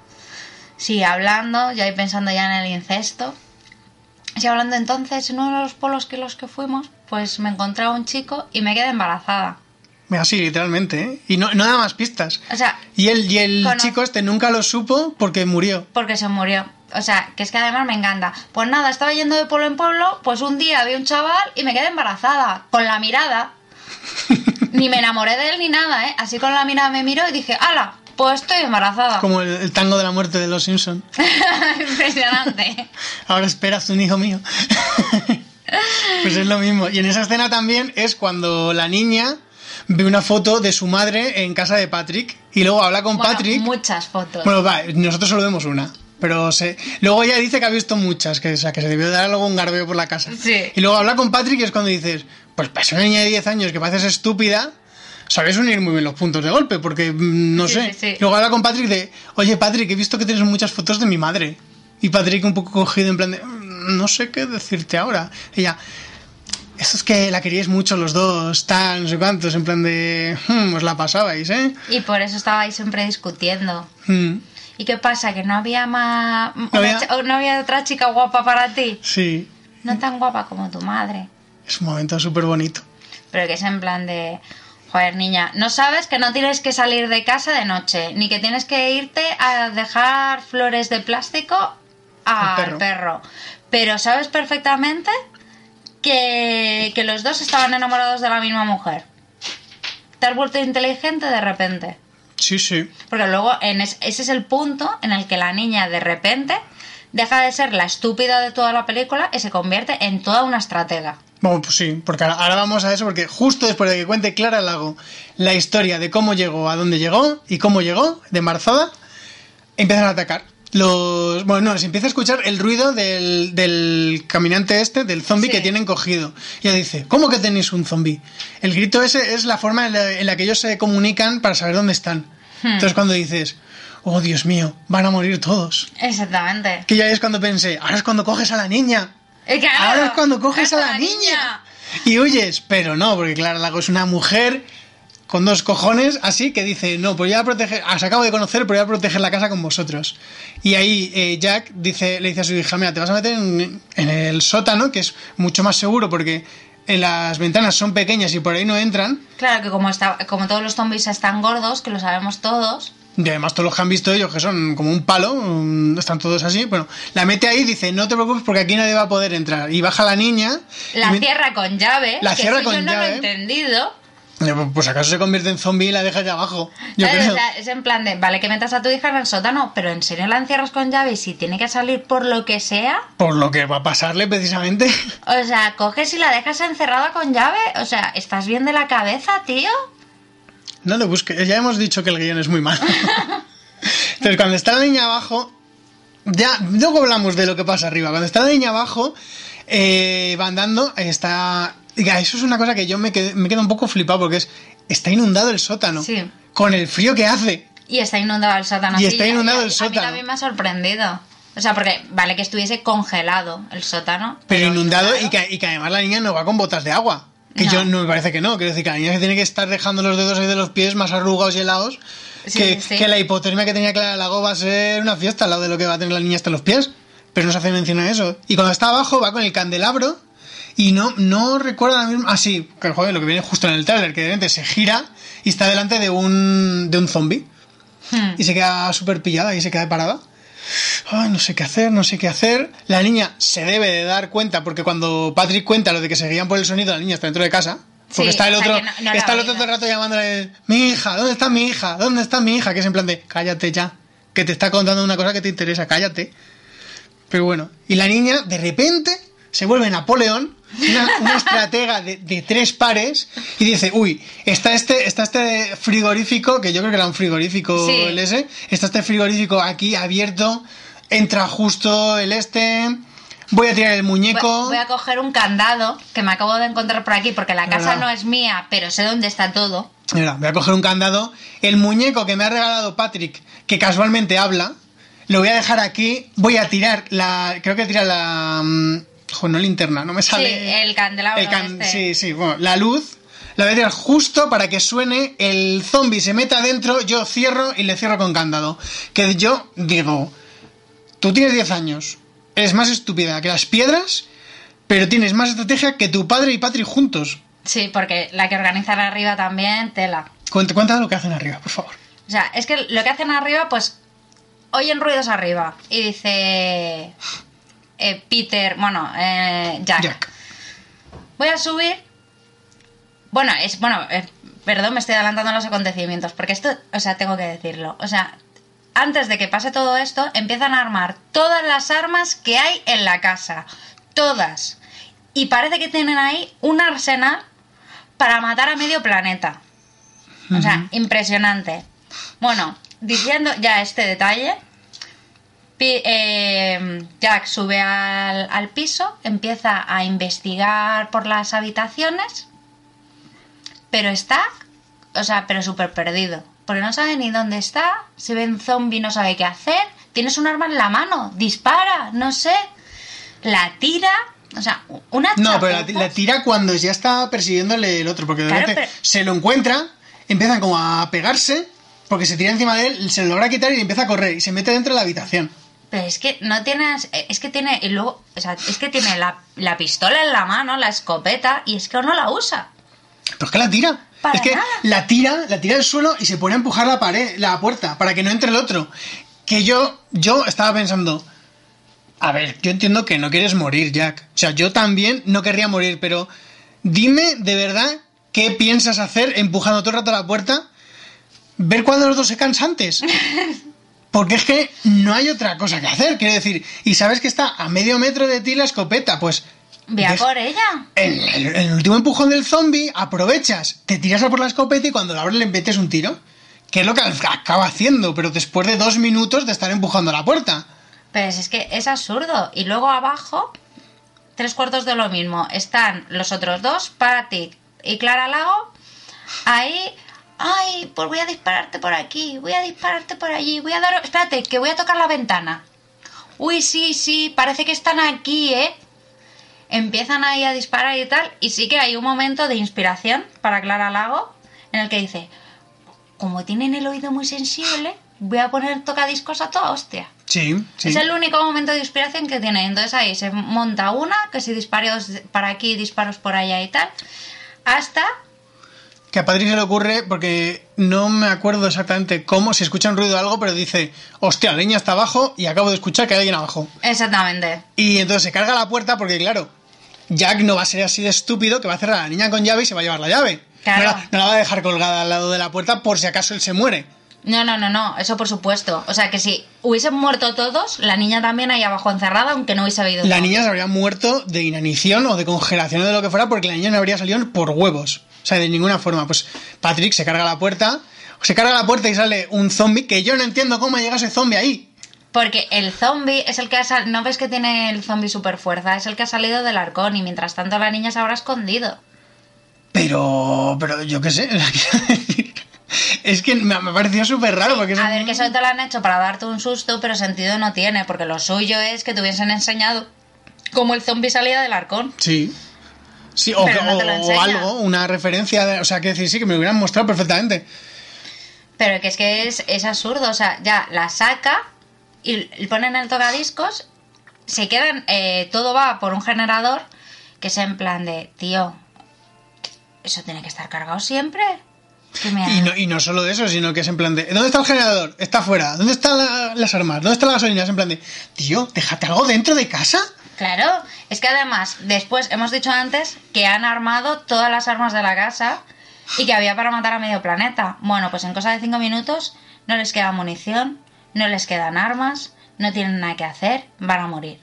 Sí, hablando, ya ahí pensando ya en el incesto. Sí, hablando entonces, en uno de los polos que los que fuimos, pues me encontré a un chico y me quedé embarazada. Mira, sí, literalmente, ¿eh? Y no, no da más pistas. O sea, Y el, y el chico este nunca lo supo porque murió. porque se murió. O sea, que es que además me encanta. Pues nada, estaba yendo de pueblo en pueblo, pues un día vi un chaval y me quedé embarazada, con la mirada. ni me enamoré de él ni nada, ¿eh? Así con la mirada me miró y dije, ¡hala! Pues estoy embarazada. Como el, el tango de la muerte de los Simpson. Impresionante. Ahora esperas un hijo mío. Pues es lo mismo. Y en esa escena también es cuando la niña ve una foto de su madre en casa de Patrick y luego habla con Bueno, Patrick. muchas fotos. Bueno, va, nosotros solo vemos una. Pero se... luego ella dice que ha visto muchas, que, o sea, que se debió dar algo un garbeo por la casa. Sí. Y luego habla con Patrick y es cuando dices, pues para una niña de 10 años que pareces estúpida, sabes unir muy bien los puntos de golpe, porque mm, no Sí, sé. sí, sí. Luego habla con Patrick de, oye Patrick, he visto que tienes muchas fotos de mi madre. Y Patrick un poco cogido en plan de, "Mm, no sé qué decirte ahora. Ella, eso es que la queríais mucho los dos, tal, no sé cuántos, en plan de, "Hmm, os la pasabais, ¿eh? Y por eso estabais siempre discutiendo. Mm, ¿Y qué pasa? ¿Que no había más... una había- no había otra chica guapa para ti? sí, No tan guapa como tu madre. es un momento súper bonito. Pero que es en plan de... Joder, niña, no sabes que no tienes que salir de casa de noche, ni que tienes que irte a dejar flores de plástico al perro. perro. Pero sabes perfectamente que, que los dos estaban enamorados de la misma mujer. Te has vuelto inteligente de repente. Sí, sí. Porque luego en es- ese es el punto en el que la niña de repente deja de ser la estúpida de toda la película y se convierte en toda una estratega. Bueno, pues sí, porque ahora, vamos a eso, porque justo después de que cuente Clara Lago la historia de cómo llegó a dónde llegó y cómo llegó, de embarazada, empiezan a atacar. Los, bueno, no, se empieza a escuchar el ruido del, del caminante este, del zombie Sí. que tienen cogido. Y ella dice, ¿cómo que tenéis un zombie? El grito ese es la forma en la, en la que ellos se comunican para saber dónde están. Hmm. Entonces cuando dices, oh Dios mío, van a morir todos. Exactamente. Que ya es cuando pensé, ahora es cuando coges a la niña. Claro, Ahora es cuando coges a ¡Esa la niña. Y huyes, pero no, porque Clara Lago es una mujer con dos cojones así que dice, no, pues voy a proteger, os acabo de conocer, pero voy a proteger la casa con vosotros. Y ahí eh, Jack dice, le dice a su hija, mira, te vas a meter en, en el sótano, que es mucho más seguro porque en las ventanas son pequeñas y por ahí no entran. Claro que como, está, como todos los zombies están gordos, que lo sabemos todos, Y además todos los que han visto ellos, que son como un palo, mm, están todos así. Bueno, la mete ahí y dice, no te preocupes porque aquí nadie va a poder entrar. Y baja la niña. la me- cierra con llave. La que cierra eso yo con no lo he entendido. Pues acaso se convierte en zombie y la deja allá abajo. Yo ¿Sabes? creo. O sea, es en plan de, vale que metas a tu hija en el sótano, pero en serio la encierras con llave y si tiene que salir por lo que sea, Por lo que va a pasarle precisamente. o sea, coges y la dejas encerrada con llave, o sea, ¿estás bien de la cabeza, tío? No lo busques. Ya hemos dicho que el guion es muy malo. Entonces, cuando está la niña abajo, ya, luego hablamos de lo que pasa arriba. Cuando está la niña abajo, eh, va andando, está. Diga, eso es una cosa que yo me quedo un poco flipado porque es. Está inundado el sótano. Sí. Con el frío que hace. Y está inundado el sótano. Y está a- inundado a- el A sótano. mí también me ha sorprendido. O sea, porque vale que estuviese congelado el sótano. Pero inundado y que, y que además la niña no va con botas de agua. Que No. yo no me parece que no. Quiero decir que la niña se tiene que estar dejando los dedos ahí de los pies más arrugados y helados. Sí, que, sí. que la hipotermia que tenía Clara Lago va a ser una fiesta al lado de lo que va a tener la niña hasta los pies. Pero no se hace mención a eso. Y cuando está abajo va con el candelabro y no, no recuerdo ahora mismo. Ah, sí, que joder, lo que viene justo en el trailer, que de repente se gira y está delante de un, de un zombie. Hmm. Y se queda súper pillada y se queda parada. No sé qué hacer, no sé qué hacer. La niña se debe de dar cuenta, porque cuando Patrick cuenta lo de que se guían por el sonido, la niña está dentro de casa. Porque Sí, está el o sea otro, no- no está el otro todo el rato llamándole, mi hija, ¿dónde está mi hija? ¿Dónde está mi hija? Que es en plan de, cállate ya, que te está contando una cosa que te interesa, cállate. Pero bueno, y la niña de repente se vuelve Napoleón, una, una estratega de, de tres pares, y dice, uy, está este, está este frigorífico, que yo creo que era un frigorífico Sí. el ese, está este frigorífico aquí abierto, entra justo el este, voy a tirar el muñeco. Voy, a coger un candado que me acabo de encontrar por aquí porque la casa Verdad. no es mía, pero sé dónde está todo. Mira, voy a coger un candado. El muñeco que me ha regalado Patrick, que casualmente habla, lo voy a dejar aquí. Voy a tirar la. Creo que tira la. No linterna, no me sale. Sí, el candelabro el can- este. Sí, sí, bueno, la luz. La voy a tirar justo para que suene, el zombie se meta adentro, yo cierro y le cierro con candado. Que yo digo, tú tienes 10 años, eres más estúpida que las piedras, pero tienes más estrategia que tu padre y Patrick juntos. Sí, porque la que organizan arriba también, tela. Cuenta lo que hacen arriba, por favor. O sea, es que lo que hacen arriba, pues oyen ruidos arriba. Y dice eh, Peter, bueno, eh, Jack, Jack. voy a subir. Bueno, es bueno, eh, perdón, me estoy adelantando a los acontecimientos, porque esto, o sea, tengo que decirlo. O sea, antes de que pase todo esto, empiezan a armar todas las armas que hay en la casa. Todas. y parece que tienen ahí un arsenal para matar a medio planeta. O sea, impresionante. Bueno, diciendo ya este detalle, eh, Jack sube al, al piso, empieza a investigar por las habitaciones, pero está, o sea, pero súper perdido. Porque no sabe ni dónde está, si ve un zombie no sabe qué hacer, tienes un arma en la mano, dispara, no sé, la tira, o sea, una No, pero la, tira cuando ya está persiguiéndole el otro, porque de Claro, repente pero- se lo encuentra, empiezan como a pegarse, porque se tira encima de él, se lo logra quitar y empieza a correr y se mete dentro de la habitación. Pero es que no tienes. Es que tiene. Y luego. O sea, es que tiene la, la pistola en la mano, la escopeta, y es que no la usa. Pero es que la tira. Para es que nada. la tira, la tira al suelo y se pone a empujar la pared, la puerta, para que no entre el otro. Que yo, yo estaba pensando, a ver, yo entiendo que no quieres morir, Jack. O sea, yo también no querría morir, pero dime de verdad qué piensas hacer empujando todo el rato la puerta, ver cuándo los dos se cansan antes. Porque es que no hay otra cosa que hacer, quiero decir, y sabes que está a medio metro de ti la escopeta, pues Ve a por ella. en el, último empujón del zombie, aprovechas, te tiras a por la escopeta y cuando la abres le metes un tiro. Que es lo que acaba haciendo, pero después de dos minutos de estar empujando la puerta. Pero es que es absurdo. Y luego abajo, tres cuartos de lo mismo. Están los otros dos, Patrick y Clara Lago. Ahí. Ay, pues voy a dispararte por aquí, voy a dispararte por allí, voy a dar. Espérate, que voy a tocar la ventana. Uy, sí, sí, parece que están aquí, ¿eh? Empiezan ahí a disparar y tal. Y sí que hay un momento de inspiración para Clara Lago en el que dice: Como tienen el oído muy sensible, voy a poner tocadiscos a toda hostia. Sí, sí. Es el único momento de inspiración que tiene. Entonces ahí se monta una, que si disparos para aquí, disparos por allá y tal. Hasta. Que a Patrick se le ocurre, porque no me acuerdo exactamente cómo, si escucha un ruido o algo, pero dice, hostia, la leña está abajo y acabo de escuchar que hay alguien abajo. Exactamente. Y entonces se carga la puerta porque, claro, Jack no va a ser así de estúpido que va a cerrar a la niña con llave y se va a llevar la llave. Claro. No, la, no la va a dejar colgada al lado de la puerta por si acaso él se muere. No, no, no, no. Eso por supuesto. O sea que si hubiesen muerto todos, la niña también ahí abajo encerrada, aunque no hubiese habido. La niña se habría muerto de inanición o de congelación o de lo que fuera porque la niña no habría salido por huevos. O sea, de ninguna forma. Pues Patrick se carga la puerta, se carga la puerta y sale un zombie que yo no entiendo cómo ha llegado ese zombie ahí. Porque el zombie es el que ha salido. No ves que tiene el zombie super fuerza, es el que ha salido del arcón y mientras tanto la niña se habrá escondido. Pero, pero yo qué sé. es que me, me pareció súper raro porque A ver, que eso te lo han hecho para darte un susto, pero sentido no tiene, porque lo suyo es que te hubiesen enseñado cómo el zombie salía del arcón. Sí. Sí, o, no o- algo, una referencia, de- o sea, que decir, sí, que me lo hubieran mostrado perfectamente. Pero que es que es, es absurdo, o sea, ya la saca y ponen el tocadiscos, se quedan, eh, todo va por un generador que es en plan de, tío, eso tiene que estar cargado siempre. Y no, y no solo eso, sino que es en plan de, ¿dónde está el generador? Está afuera. ¿Dónde están la- las armas? ¿Dónde está la gasolina? Es en plan de, tío, déjate algo dentro de casa. Claro, es que además, después hemos dicho antes que han armado todas las armas de la casa y que había para matar a medio planeta. Bueno, pues en cosa de cinco minutos no les queda munición, no les quedan armas, no tienen nada que hacer, van a morir.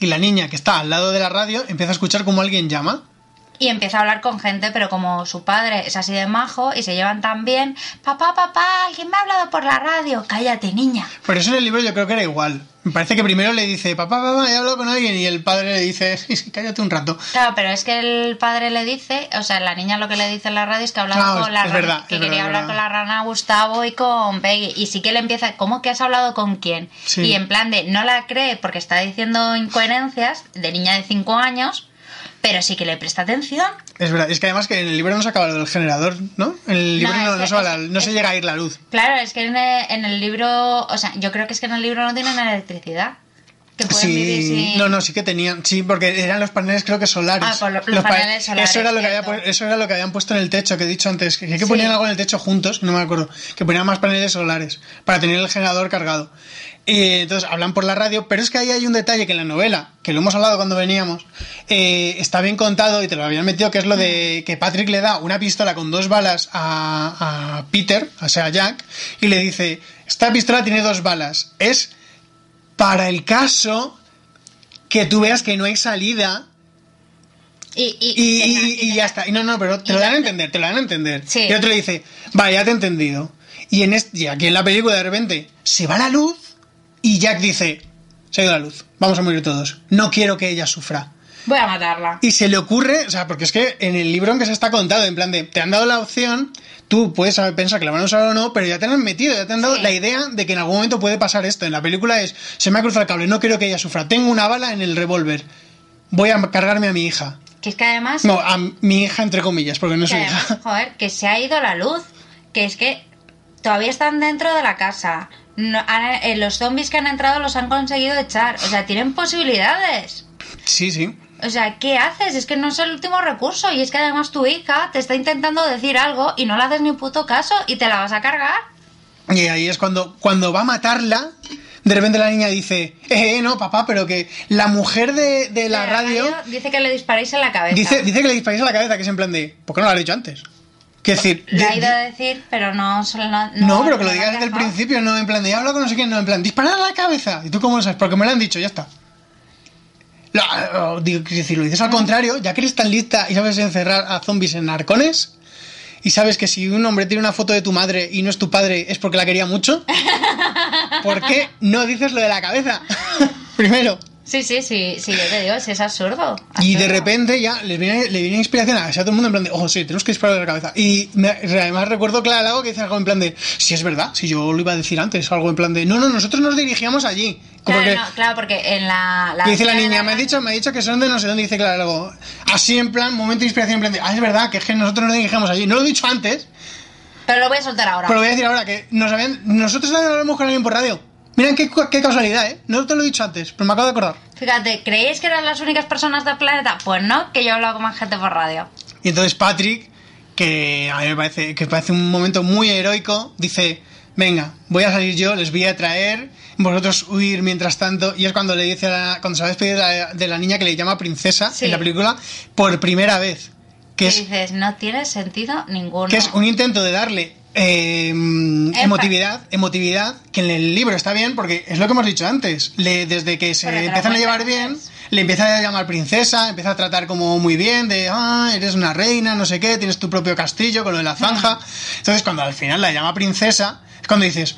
Y la niña que está al lado de la radio empieza a escuchar como alguien llama. Y empieza a hablar con gente, pero como su padre es así de majo y se llevan tan bien, papá, papá, alguien me ha hablado por la radio, cállate, niña. Por eso en el libro yo creo que era igual. Me parece que primero le dice, papá, papá, he hablado con alguien. Y el padre le dice, "Sí, sí, cállate un rato. Claro, pero es que el padre le dice, o sea, la niña lo que le dice en la radio es que ha hablado Claro, con la rana, verdad, que quería verdad, hablar con la rana Gustavo y con Peggy. Y sí que le empieza, ¿cómo que has hablado con quién? Sí. Y en plan de, no la cree porque está diciendo incoherencias de niña de 5 años, pero sí que le presta atención. Es verdad, es que además que en el libro no se acaba del generador, ¿no? En el libro No, no, es no que- se, la- es- se llega a ir la luz. Claro, es que en el, en el libro, o sea, yo creo que es que en el libro no tienen electricidad. Que pueden vivir Sí, sin... no, no, sí que tenían, sí, porque eran los paneles creo que solares. Ah, por lo- los pa- paneles solares, Eso era, lo que había, eso era lo que habían puesto en el techo, que he dicho antes, que, que Sí. ponían algo en el techo juntos, no me acuerdo, que ponían más paneles solares para tener el generador cargado. Y entonces hablan por la radio, pero es que ahí hay un detalle que en la novela, que lo hemos hablado cuando veníamos, eh, está bien contado y te lo habían metido, que es lo de que Patrick le da una pistola con dos balas a, a Peter, o sea, a Jack, y le dice, esta pistola tiene dos balas, es para el caso que tú veas que no hay salida Y, ya está. Y no, no, pero te lo dan a entender, te lo dan a entender. Sí. Y otro le dice, vale, ya te he entendido. Y, en este, y aquí en la película de repente se va la luz y Jack dice, se ha ido la luz, vamos a morir todos. No quiero que ella sufra. Voy a matarla. Y se le ocurre, o sea, porque es que en el libro en que se está contado, en plan de, te han dado la opción, tú puedes pensar que la van a usar o no, pero ya te la han metido, ya te han dado Sí. la idea de que en algún momento puede pasar esto. En la película es, se me ha cruzado el cable, no quiero que ella sufra, tengo una bala en el revólver, voy a cargarme a mi hija. Que es que además... No, a mi hija entre comillas, porque no es su además, hija. joder, que se ha ido la luz. Que es que todavía están dentro de la casa. No, han- eh, los zombies que han entrado los han conseguido echar. O sea, tienen posibilidades. Sí, sí. O sea, ¿qué haces? Es que no es el último recurso. Y es que además tu hija te está intentando decir algo y no le haces ni puto caso y te la vas a cargar. Y ahí es cuando, cuando va a matarla, de repente la niña dice, eh, no, papá, pero que la mujer de, de la radio dice que le disparéis en la cabeza. dice, dice que le disparéis a la cabeza, que es en plan de, ¿por qué no lo has dicho antes? Que decir, Le ha ido a de- decir, pero no... solo- no, no, pero que lo digas desde el principio, no en plan de, habla con no sé quién, no en plan, disparar a la cabeza. ¿Y tú cómo lo sabes? Porque me lo han dicho, ya está. Lo, digo, decir, lo dices al contrario, ya que eres tan lista y sabes encerrar a zombies en arcones, y sabes que si un hombre tiene una foto de tu madre y no es tu padre es porque la quería mucho, ¿por qué no dices lo de la cabeza? Primero. Sí, sí, sí, sí, yo te digo, sí, es absurdo. Y de absurdo. repente ya les viene, le viene inspiración a, a todo el mundo en plan de, ojo, sí, tenemos que disparar a la cabeza. Y me- además recuerdo Clara Lago que dice algo en plan de, si es verdad, si yo lo iba a decir antes, algo en plan de, no, no, nosotros nos dirigíamos allí. Claro, que, no, claro, porque en la... la dice la de niña, me ha dicho, me ha dicho que son de no sé dónde, dice Clara Lago. Así en plan, momento de inspiración, en plan de, ah, es verdad, que es que nosotros nos dirigíamos allí. No lo he dicho antes, Pero lo voy a soltar ahora. pero lo voy a decir ahora, que nos habían, nosotros hablamos con alguien por radio. Miren qué, qué casualidad, ¿eh? No te lo he dicho antes, pero me acabo de acordar. Fíjate, ¿creéis que eran las únicas personas del planeta? Pues no, que yo he hablado con más gente por radio. Y entonces Patrick, que a mí me parece, que parece un momento muy heroico, dice, venga, voy a salir yo, les voy a traer, vosotros huir mientras tanto. Y es cuando le dice, a la- cuando se va a despedir de la, de la niña que le llama princesa Sí. en la película, por primera vez. Que es, dices, no tiene sentido ninguno. que es un intento de darle eh, emotividad, emotividad, que en el libro está bien, porque es lo que hemos dicho antes. Le, desde que se empiezan a llevar bien, le empieza a llamar princesa, empieza a tratar como muy bien, de, ah, eres una reina, no sé qué, tienes tu propio castillo con lo de la zanja. Entonces, cuando al final la llama princesa, es cuando dices,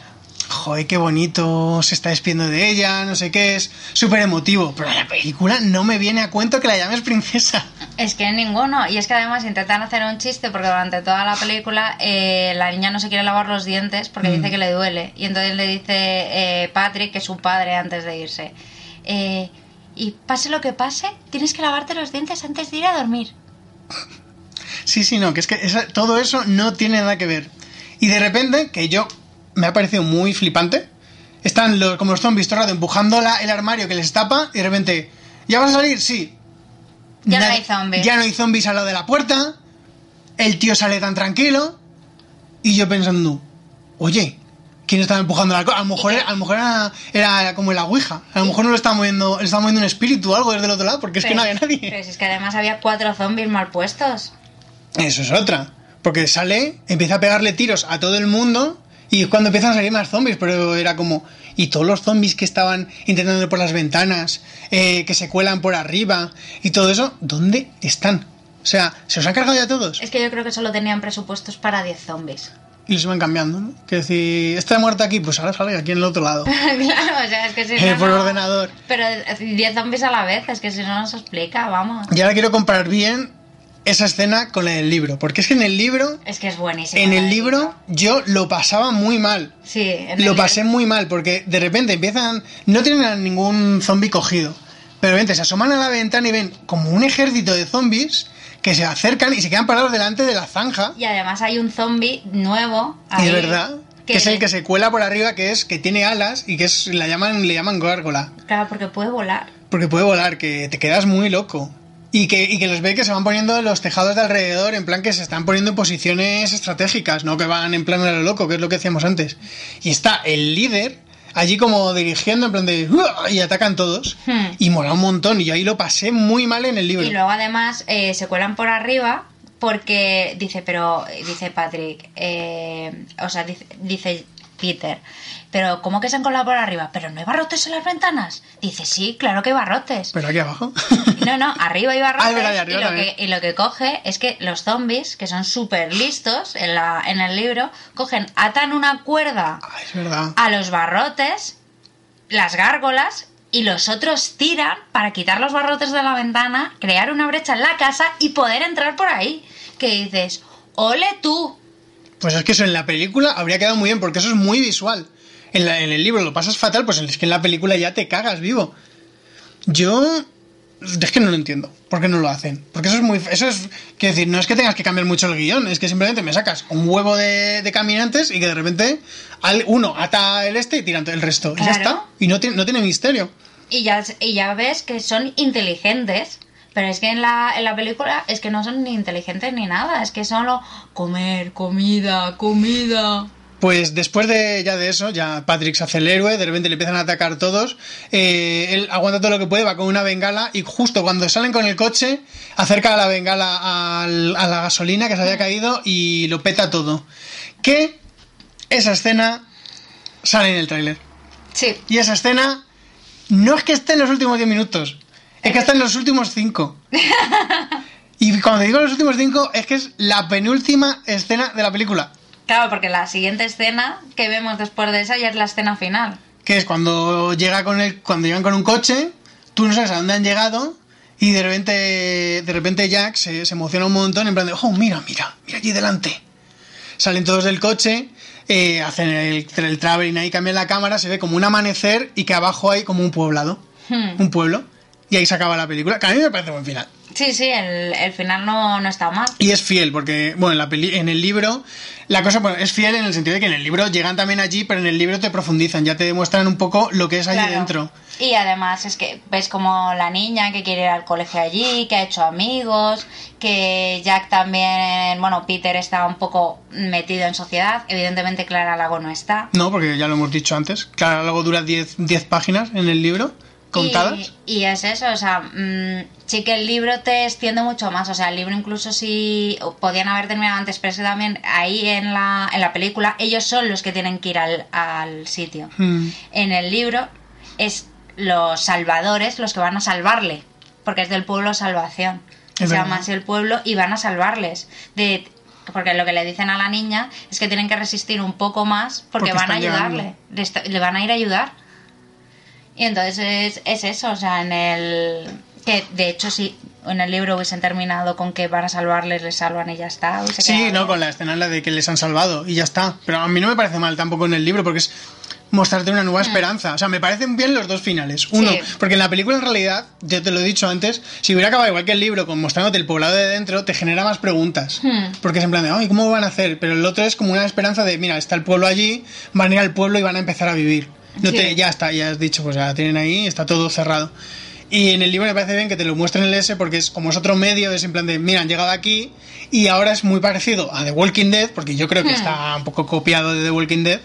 joder, qué bonito, se está despidiendo de ella, no sé qué, es súper emotivo. Pero en la película no me viene a cuento que la llames princesa. Es que ninguno. Y es que además intentan hacer un chiste porque durante toda la película eh, la niña no se quiere lavar los dientes porque Mm. dice que le duele. Y entonces le dice eh, Patrick, que es su padre, antes de irse. eh, y pase lo que pase, tienes que lavarte los dientes antes de ir a dormir. Sí, sí, no, que es que esa- todo eso no tiene nada que ver. Y de repente, que yo me ha parecido muy flipante, están los, como los zombies todo el rato empujando la- el armario que les tapa y de repente, ¿ya vas a salir? Sí. Ya no hay zombies. Ya no hay zombies al lado de la puerta, el tío sale tan tranquilo y yo pensando, oye, ¿quién estaba empujando la cosa? A lo mejor, a lo mejor era, era como la ouija, a lo mejor no lo estaba moviendo, le estaba moviendo un espíritu o algo desde el otro lado, porque es que no había nadie. Pero si es que además había cuatro zombies mal puestos. Eso es otra. Porque sale, empieza a pegarle tiros a todo el mundo y es cuando empiezan a salir más zombies. Pero era como. Y todos los zombies que estaban intentando ir por las ventanas, eh, que se cuelan por arriba y todo eso, ¿dónde están? O sea, ¿se los han cargado ya todos? Es que yo creo que solo tenían presupuestos para 10 zombies. Y los van cambiando, ¿no? Que decir, este ha muerto aquí, pues ahora sale aquí en el otro lado. claro, o sea, es que si Eh, no, por ordenador. Pero 10 zombies a la vez, es que si no, no se explica, vamos. Y ahora quiero comparar bien esa escena con la del libro. Porque es que en el libro, Es que es buenísimo. en el libro, yo lo pasaba muy mal. Sí, en Lo pasé libro. muy mal porque de repente empiezan. No tienen a ningún zombie cogido. Pero de repente se asoman a la ventana y ven como un ejército de zombies que se acercan y se quedan parados delante de la zanja. Y además hay un zombie nuevo. Ahí, es verdad. Que, es el que se cuela por arriba, que es que tiene alas y que es la llaman, le llaman gárgola. Claro, porque puede volar. Porque puede volar, que te quedas muy loco. Y que, y que los ve que se van poniendo los tejados de alrededor, en plan que se están poniendo en posiciones estratégicas, no que van en plan a lo loco, que es lo que decíamos antes. Y está el líder allí como dirigiendo, en plan de. Y atacan todos. Hmm. Y mola un montón. Y yo ahí lo pasé muy mal en el libro. Y luego además eh, se cuelan por arriba porque dice, pero dice Patrick, eh, o sea, dice, dice Peter, pero ¿cómo que se han colado por arriba? ¿Pero no hay barrotes en las ventanas? Dice, sí, claro que hay barrotes. Pero aquí abajo. No, no, arriba hay barrotes Ah, verdad, y arriba y, lo que, y lo que coge es que los zombies, que son súper listos en, la, en el libro, cogen, atan una cuerda Ah, es verdad. a los barrotes, las gárgolas, y los otros tiran para quitar los barrotes de la ventana, crear una brecha en la casa y poder entrar por ahí. Que dices, ole tú. Pues es que eso en la película habría quedado muy bien, porque eso es muy visual. En, la- en el libro lo pasas fatal, pues es que en la película ya te cagas vivo. Yo es que no lo entiendo. ¿Por qué no lo hacen? Porque eso es muy... Eso es... Quiero decir, no es que tengas que cambiar mucho el guion, es que simplemente me sacas un huevo de, de caminantes y que de repente al, uno ata el este y tiran el resto. Y ya está. Y no tiene, no tiene misterio. Y ya, y ya ves que son inteligentes. Pero es que en la, en la película es que no son ni inteligentes ni nada. Es que solo comer, comida, comida. Pues después de ya de eso, ya Patrick se hace el héroe, de repente le empiezan a atacar todos, eh, él aguanta todo lo que puede, va con una bengala y justo cuando salen con el coche, acerca la bengala al- a la gasolina que se había caído y lo peta todo. Que esa escena sale en el tráiler. Sí. Y esa escena no es que esté en los últimos 10 minutos, es que está en los últimos 5. Y cuando digo los últimos 5 es que es la penúltima escena de la película. Claro, porque la siguiente escena que vemos después de esa ya es la escena final. que es cuando llega con el cuando llegan con un coche tú no sabes a dónde han llegado y de repente de repente Jack se, se emociona un montón en plan de oh mira mira mira allí delante salen todos del coche eh, hacen el, el traveling ahí cambian la cámara se ve como un amanecer y que abajo hay como un poblado Hmm. un pueblo y ahí se acaba la película que a mí me parece buen final Sí, sí, el, el final no, no está mal. y es fiel, porque, bueno, en, la peli- en el libro, la cosa bueno, es fiel en el sentido de que en el libro llegan también allí, pero en el libro te profundizan, ya te demuestran un poco lo que es allí Claro. dentro. Y además es que ves como la niña que quiere ir al colegio allí, que ha hecho amigos, que Jack también, bueno, Peter está un poco metido en sociedad. Evidentemente Clara Lago no está. No, porque ya lo hemos dicho antes. Claro, luego dura 10 10 páginas en el libro, contadas. Y, y es eso, o sea, mm, sí que el libro te extiende mucho más. O sea, el libro incluso si podían haber terminado antes, pero es que también ahí en la, en la película ellos son los que tienen que ir al, al sitio. Mm. En el libro es los salvadores los que van a salvarle, porque es del pueblo salvación. Es se llama así el pueblo y van a salvarles. De, porque lo que le dicen a la niña es que tienen que resistir un poco más porque, Porque van a ayudarle. Le, está- le van a ir a ayudar. Y entonces es, es eso, o sea, en el... Que de hecho sí, en el libro hubiesen terminado con que van a salvarles, les salvan y ya está. Sí, no, con la escena en la de que les han salvado y ya está. Pero a mí no me parece mal tampoco en el libro porque es mostrarte una nueva esperanza. O sea, me parecen bien los dos finales. Uno. Sí. porque en la película en realidad, yo te lo he dicho antes, si hubiera acabado igual que el libro, con mostrándote el poblado de dentro, te genera más preguntas. Hmm. Porque es en plan de, ay, ¿cómo van a hacer? Pero el otro es como una esperanza de, mira, está el pueblo allí, van a ir al pueblo y van a empezar a vivir. No Sí. te, ya está, ya has dicho, pues ya la tienen ahí, está todo cerrado. Y en el libro me parece bien que te lo muestren en el S porque es como es otro medio, es en plan de, mira, han llegado aquí y ahora es muy parecido a The Walking Dead, porque yo creo que Hmm. está un poco copiado de The Walking Dead,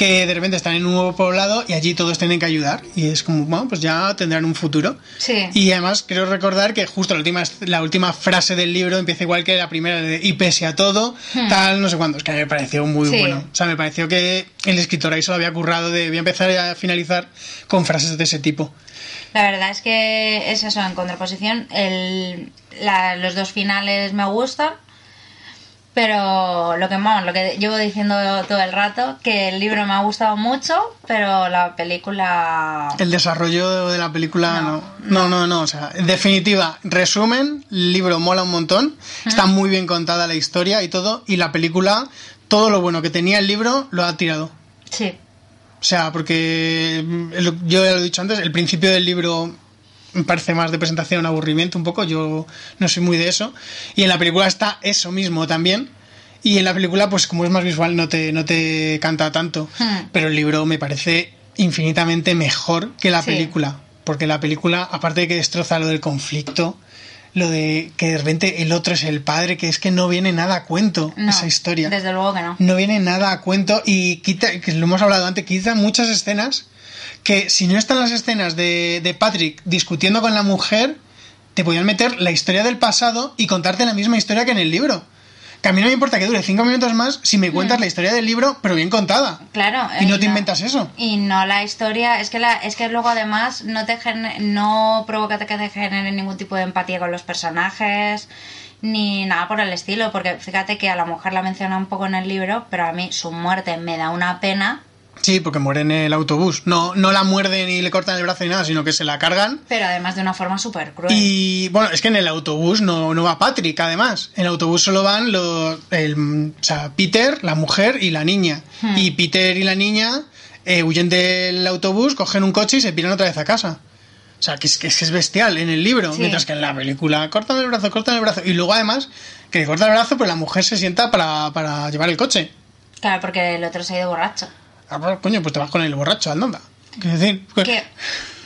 que de repente están en un nuevo poblado y allí todos tienen que ayudar y es como, bueno, pues ya tendrán un futuro. Sí. Y además creo recordar que justo la última, la última frase del libro empieza igual que la primera, de, y pese a todo, tal, no sé cuándo. Es que a mí me pareció muy Hmm. Sí. bueno. O sea, me pareció que el escritor ahí se lo había currado de voy a empezar a finalizar con frases de ese tipo. La verdad es que es eso, en contraposición, el, la- los dos finales me gustan, pero lo que, vamos, lo que llevo diciendo todo el rato, que el libro me ha gustado mucho, pero la película... El desarrollo de la película, no. No, No, no, no. O sea, en definitiva, resumen, el libro mola un montón, está muy bien contada la historia y todo, y la película, todo lo bueno que tenía el libro, lo ha tirado. Sí, O sea, porque mm, yo ya lo he dicho antes, el principio del libro me parece más de presentación, aburrimiento un poco, yo no soy muy de eso. Y en la película está eso mismo también. Y en la película, pues como es más visual, no te, no te canta tanto. Hmm. Pero el libro me parece infinitamente mejor que la Sí. película. Porque la película, aparte de que destroza lo del conflicto, lo de que de repente el otro es el padre, que es que no viene nada a cuento no, esa historia Desde luego que no. no viene nada a cuento y quita, que lo hemos hablado antes, quita muchas escenas que si no están las escenas de, de Patrick discutiendo con la mujer, te podían meter la historia del pasado y contarte la misma historia que en el libro. Que a mí no me importa que dure cinco minutos más si me cuentas la historia del libro, pero bien contada. Claro. Y eh, no te inventas eso. Y no la historia, es que la, es que luego además no te no provoca que te genere ningún tipo de empatía con los personajes ni nada por el estilo, porque fíjate que a la mujer la menciona un poco en el libro, pero a mí su muerte me da una pena, Sí, porque muere en el autobús. No, no la muerden y le cortan el brazo ni nada, sino que se la cargan. pero además de una forma súper cruel. Y bueno, es que en el autobús no, no va Patrick, además. En el autobús solo van los, el, o sea, Peter, la mujer y la niña. Hmm. Y Peter y la niña eh, huyen del autobús, cogen un coche y se piran otra vez a casa. O sea, que es, que es, bestial en el libro. Sí. Mientras que en la película cortan el brazo, cortan el brazo. Y luego además, que le cortan el brazo, pero la mujer se sienta para, para llevar el coche. Claro, porque el otro se ha ido borracho. Ah, coño, pues te vas con el borracho, andanda. Quiero decir, pues, ¿Qué?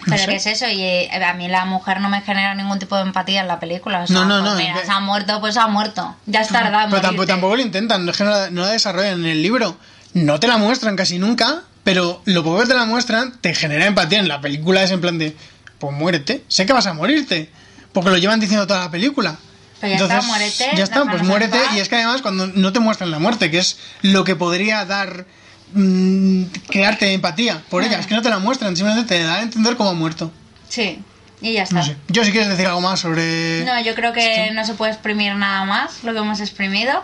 No ¿Pero qué es eso? Y eh, a mí la mujer no me genera ningún tipo de empatía en la película. O sea, No, no, pues no, Mira, que- se ha muerto, pues se ha muerto. Ya es tardado. Pero tampoco, tampoco lo intentan, es que no la, no la desarrollan en el libro. No te la muestran casi nunca, pero lo poco que te la muestran te genera empatía. En la película es en plan de, pues muérete, sé que vas a morirte, porque lo llevan diciendo toda la película. Pero ya está, muérete, Ya está, pues muérete. Y es que además cuando no te muestran la muerte, que es lo que podría dar, mm, crearte empatía por ella, Ah. es que no te la muestran, simplemente te da a entender cómo ha muerto. Sí, y ya está. No sé. Yo si quieres decir algo más sobre... No, yo creo que no se puede exprimir nada más lo que hemos exprimido.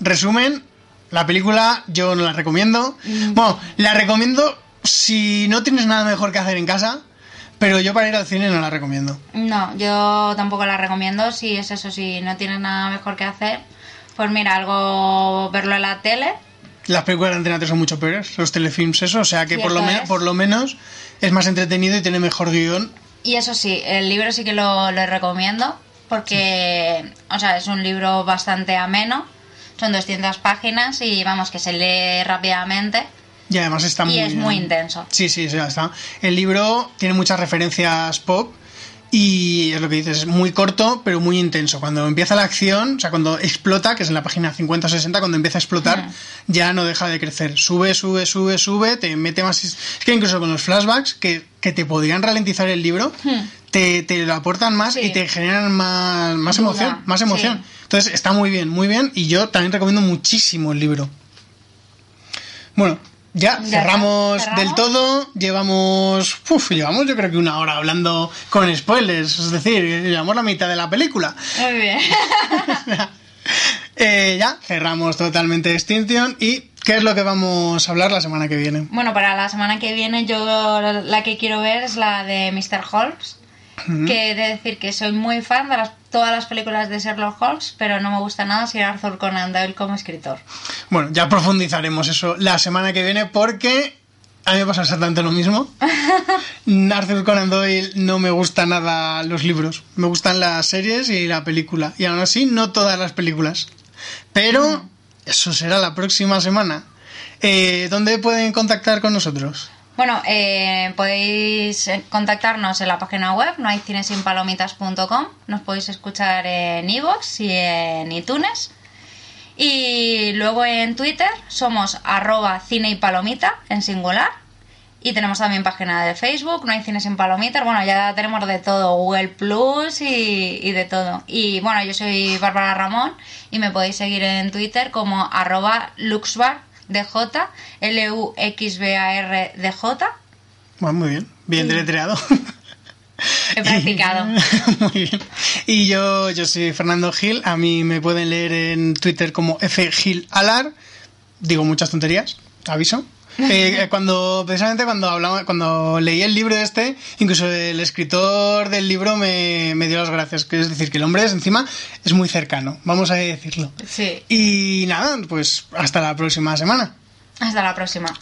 Resumen, la película yo no la recomiendo. Mm. Bueno, la recomiendo si no tienes nada mejor que hacer en casa, pero yo para ir al cine no la recomiendo. No, yo tampoco la recomiendo. Si es eso, si no tienes nada mejor que hacer, pues mira, algo verlo en la tele. Las películas de Antena 3 son mucho peores, los telefilms eso, o sea que por lo, me- es. por lo menos es más entretenido y tiene mejor guion. Y eso sí, el libro sí que lo, lo recomiendo porque, o sea, es un libro bastante ameno. Son 200 páginas y vamos, que se lee rápidamente. Y además está muy y es bien. muy intenso. Sí, sí, sí, ya está. El libro tiene muchas referencias pop y es lo que dices, es muy corto pero muy intenso. Cuando empieza la acción, o sea, cuando explota, que es en la página 50 o 60, cuando empieza a explotar, Mm. ya no deja de crecer. Sube, sube, sube, sube, te mete más... Es que incluso con los flashbacks que, que te podrían ralentizar el libro, te, te lo aportan más. Sí. y te generan más, más Duda, emoción. Más emoción. sí. Entonces está muy bien, muy bien y yo también recomiendo muchísimo el libro. Bueno, ya, Ya cerramos, del todo. Llevamos, uf, llevamos yo creo que una hora hablando con spoilers, es decir, llevamos la mitad de la película. Muy bien. Eh, ya, cerramos totalmente Extinction y ¿qué es lo que vamos a hablar la semana que viene? Bueno, para la semana que viene yo la que quiero ver es la de Mr. Holmes. Que he de decir que soy muy fan de las, todas las películas de Sherlock Holmes, pero no me gusta nada Sir Arthur Conan Doyle como escritor. Bueno, ya profundizaremos eso la semana que viene porque a mí me pasa exactamente lo mismo. Arthur Conan Doyle no me gusta nada los libros. Me gustan las series y la película. Y aún así, no todas las películas. Pero eso será la próxima semana. Eh, ¿Dónde pueden contactar con nosotros? Bueno, eh, podéis eh, contactarnos en la página web nohaycinesinpalomitas.com. Nos podéis escuchar en iVoox y en iTunes. Y luego en Twitter somos arroba cine y palomita en singular. Y tenemos también página de Facebook, no hay cine sin palomitas. Bueno, ya tenemos de todo, Google Plus y, de todo. Y bueno, yo soy Bárbara Ramón y me podéis seguir en Twitter como arroba luxbardj, L-U-X-B-A-R-D-J. Bueno, muy bien. Bien deletreado. He practicado. Muy bien. Y yo, yo soy Fernando Gil. A mí me pueden leer en Twitter como F Gil Alar. Digo muchas tonterías, aviso. Eh, eh, cuando precisamente cuando hablamos, cuando leí el libro este, incluso el escritor del libro me, me dio las gracias. Que es decir, que el hombre es encima es muy cercano, vamos a decirlo. Sí. Y nada, pues hasta la próxima semana. Hasta la próxima.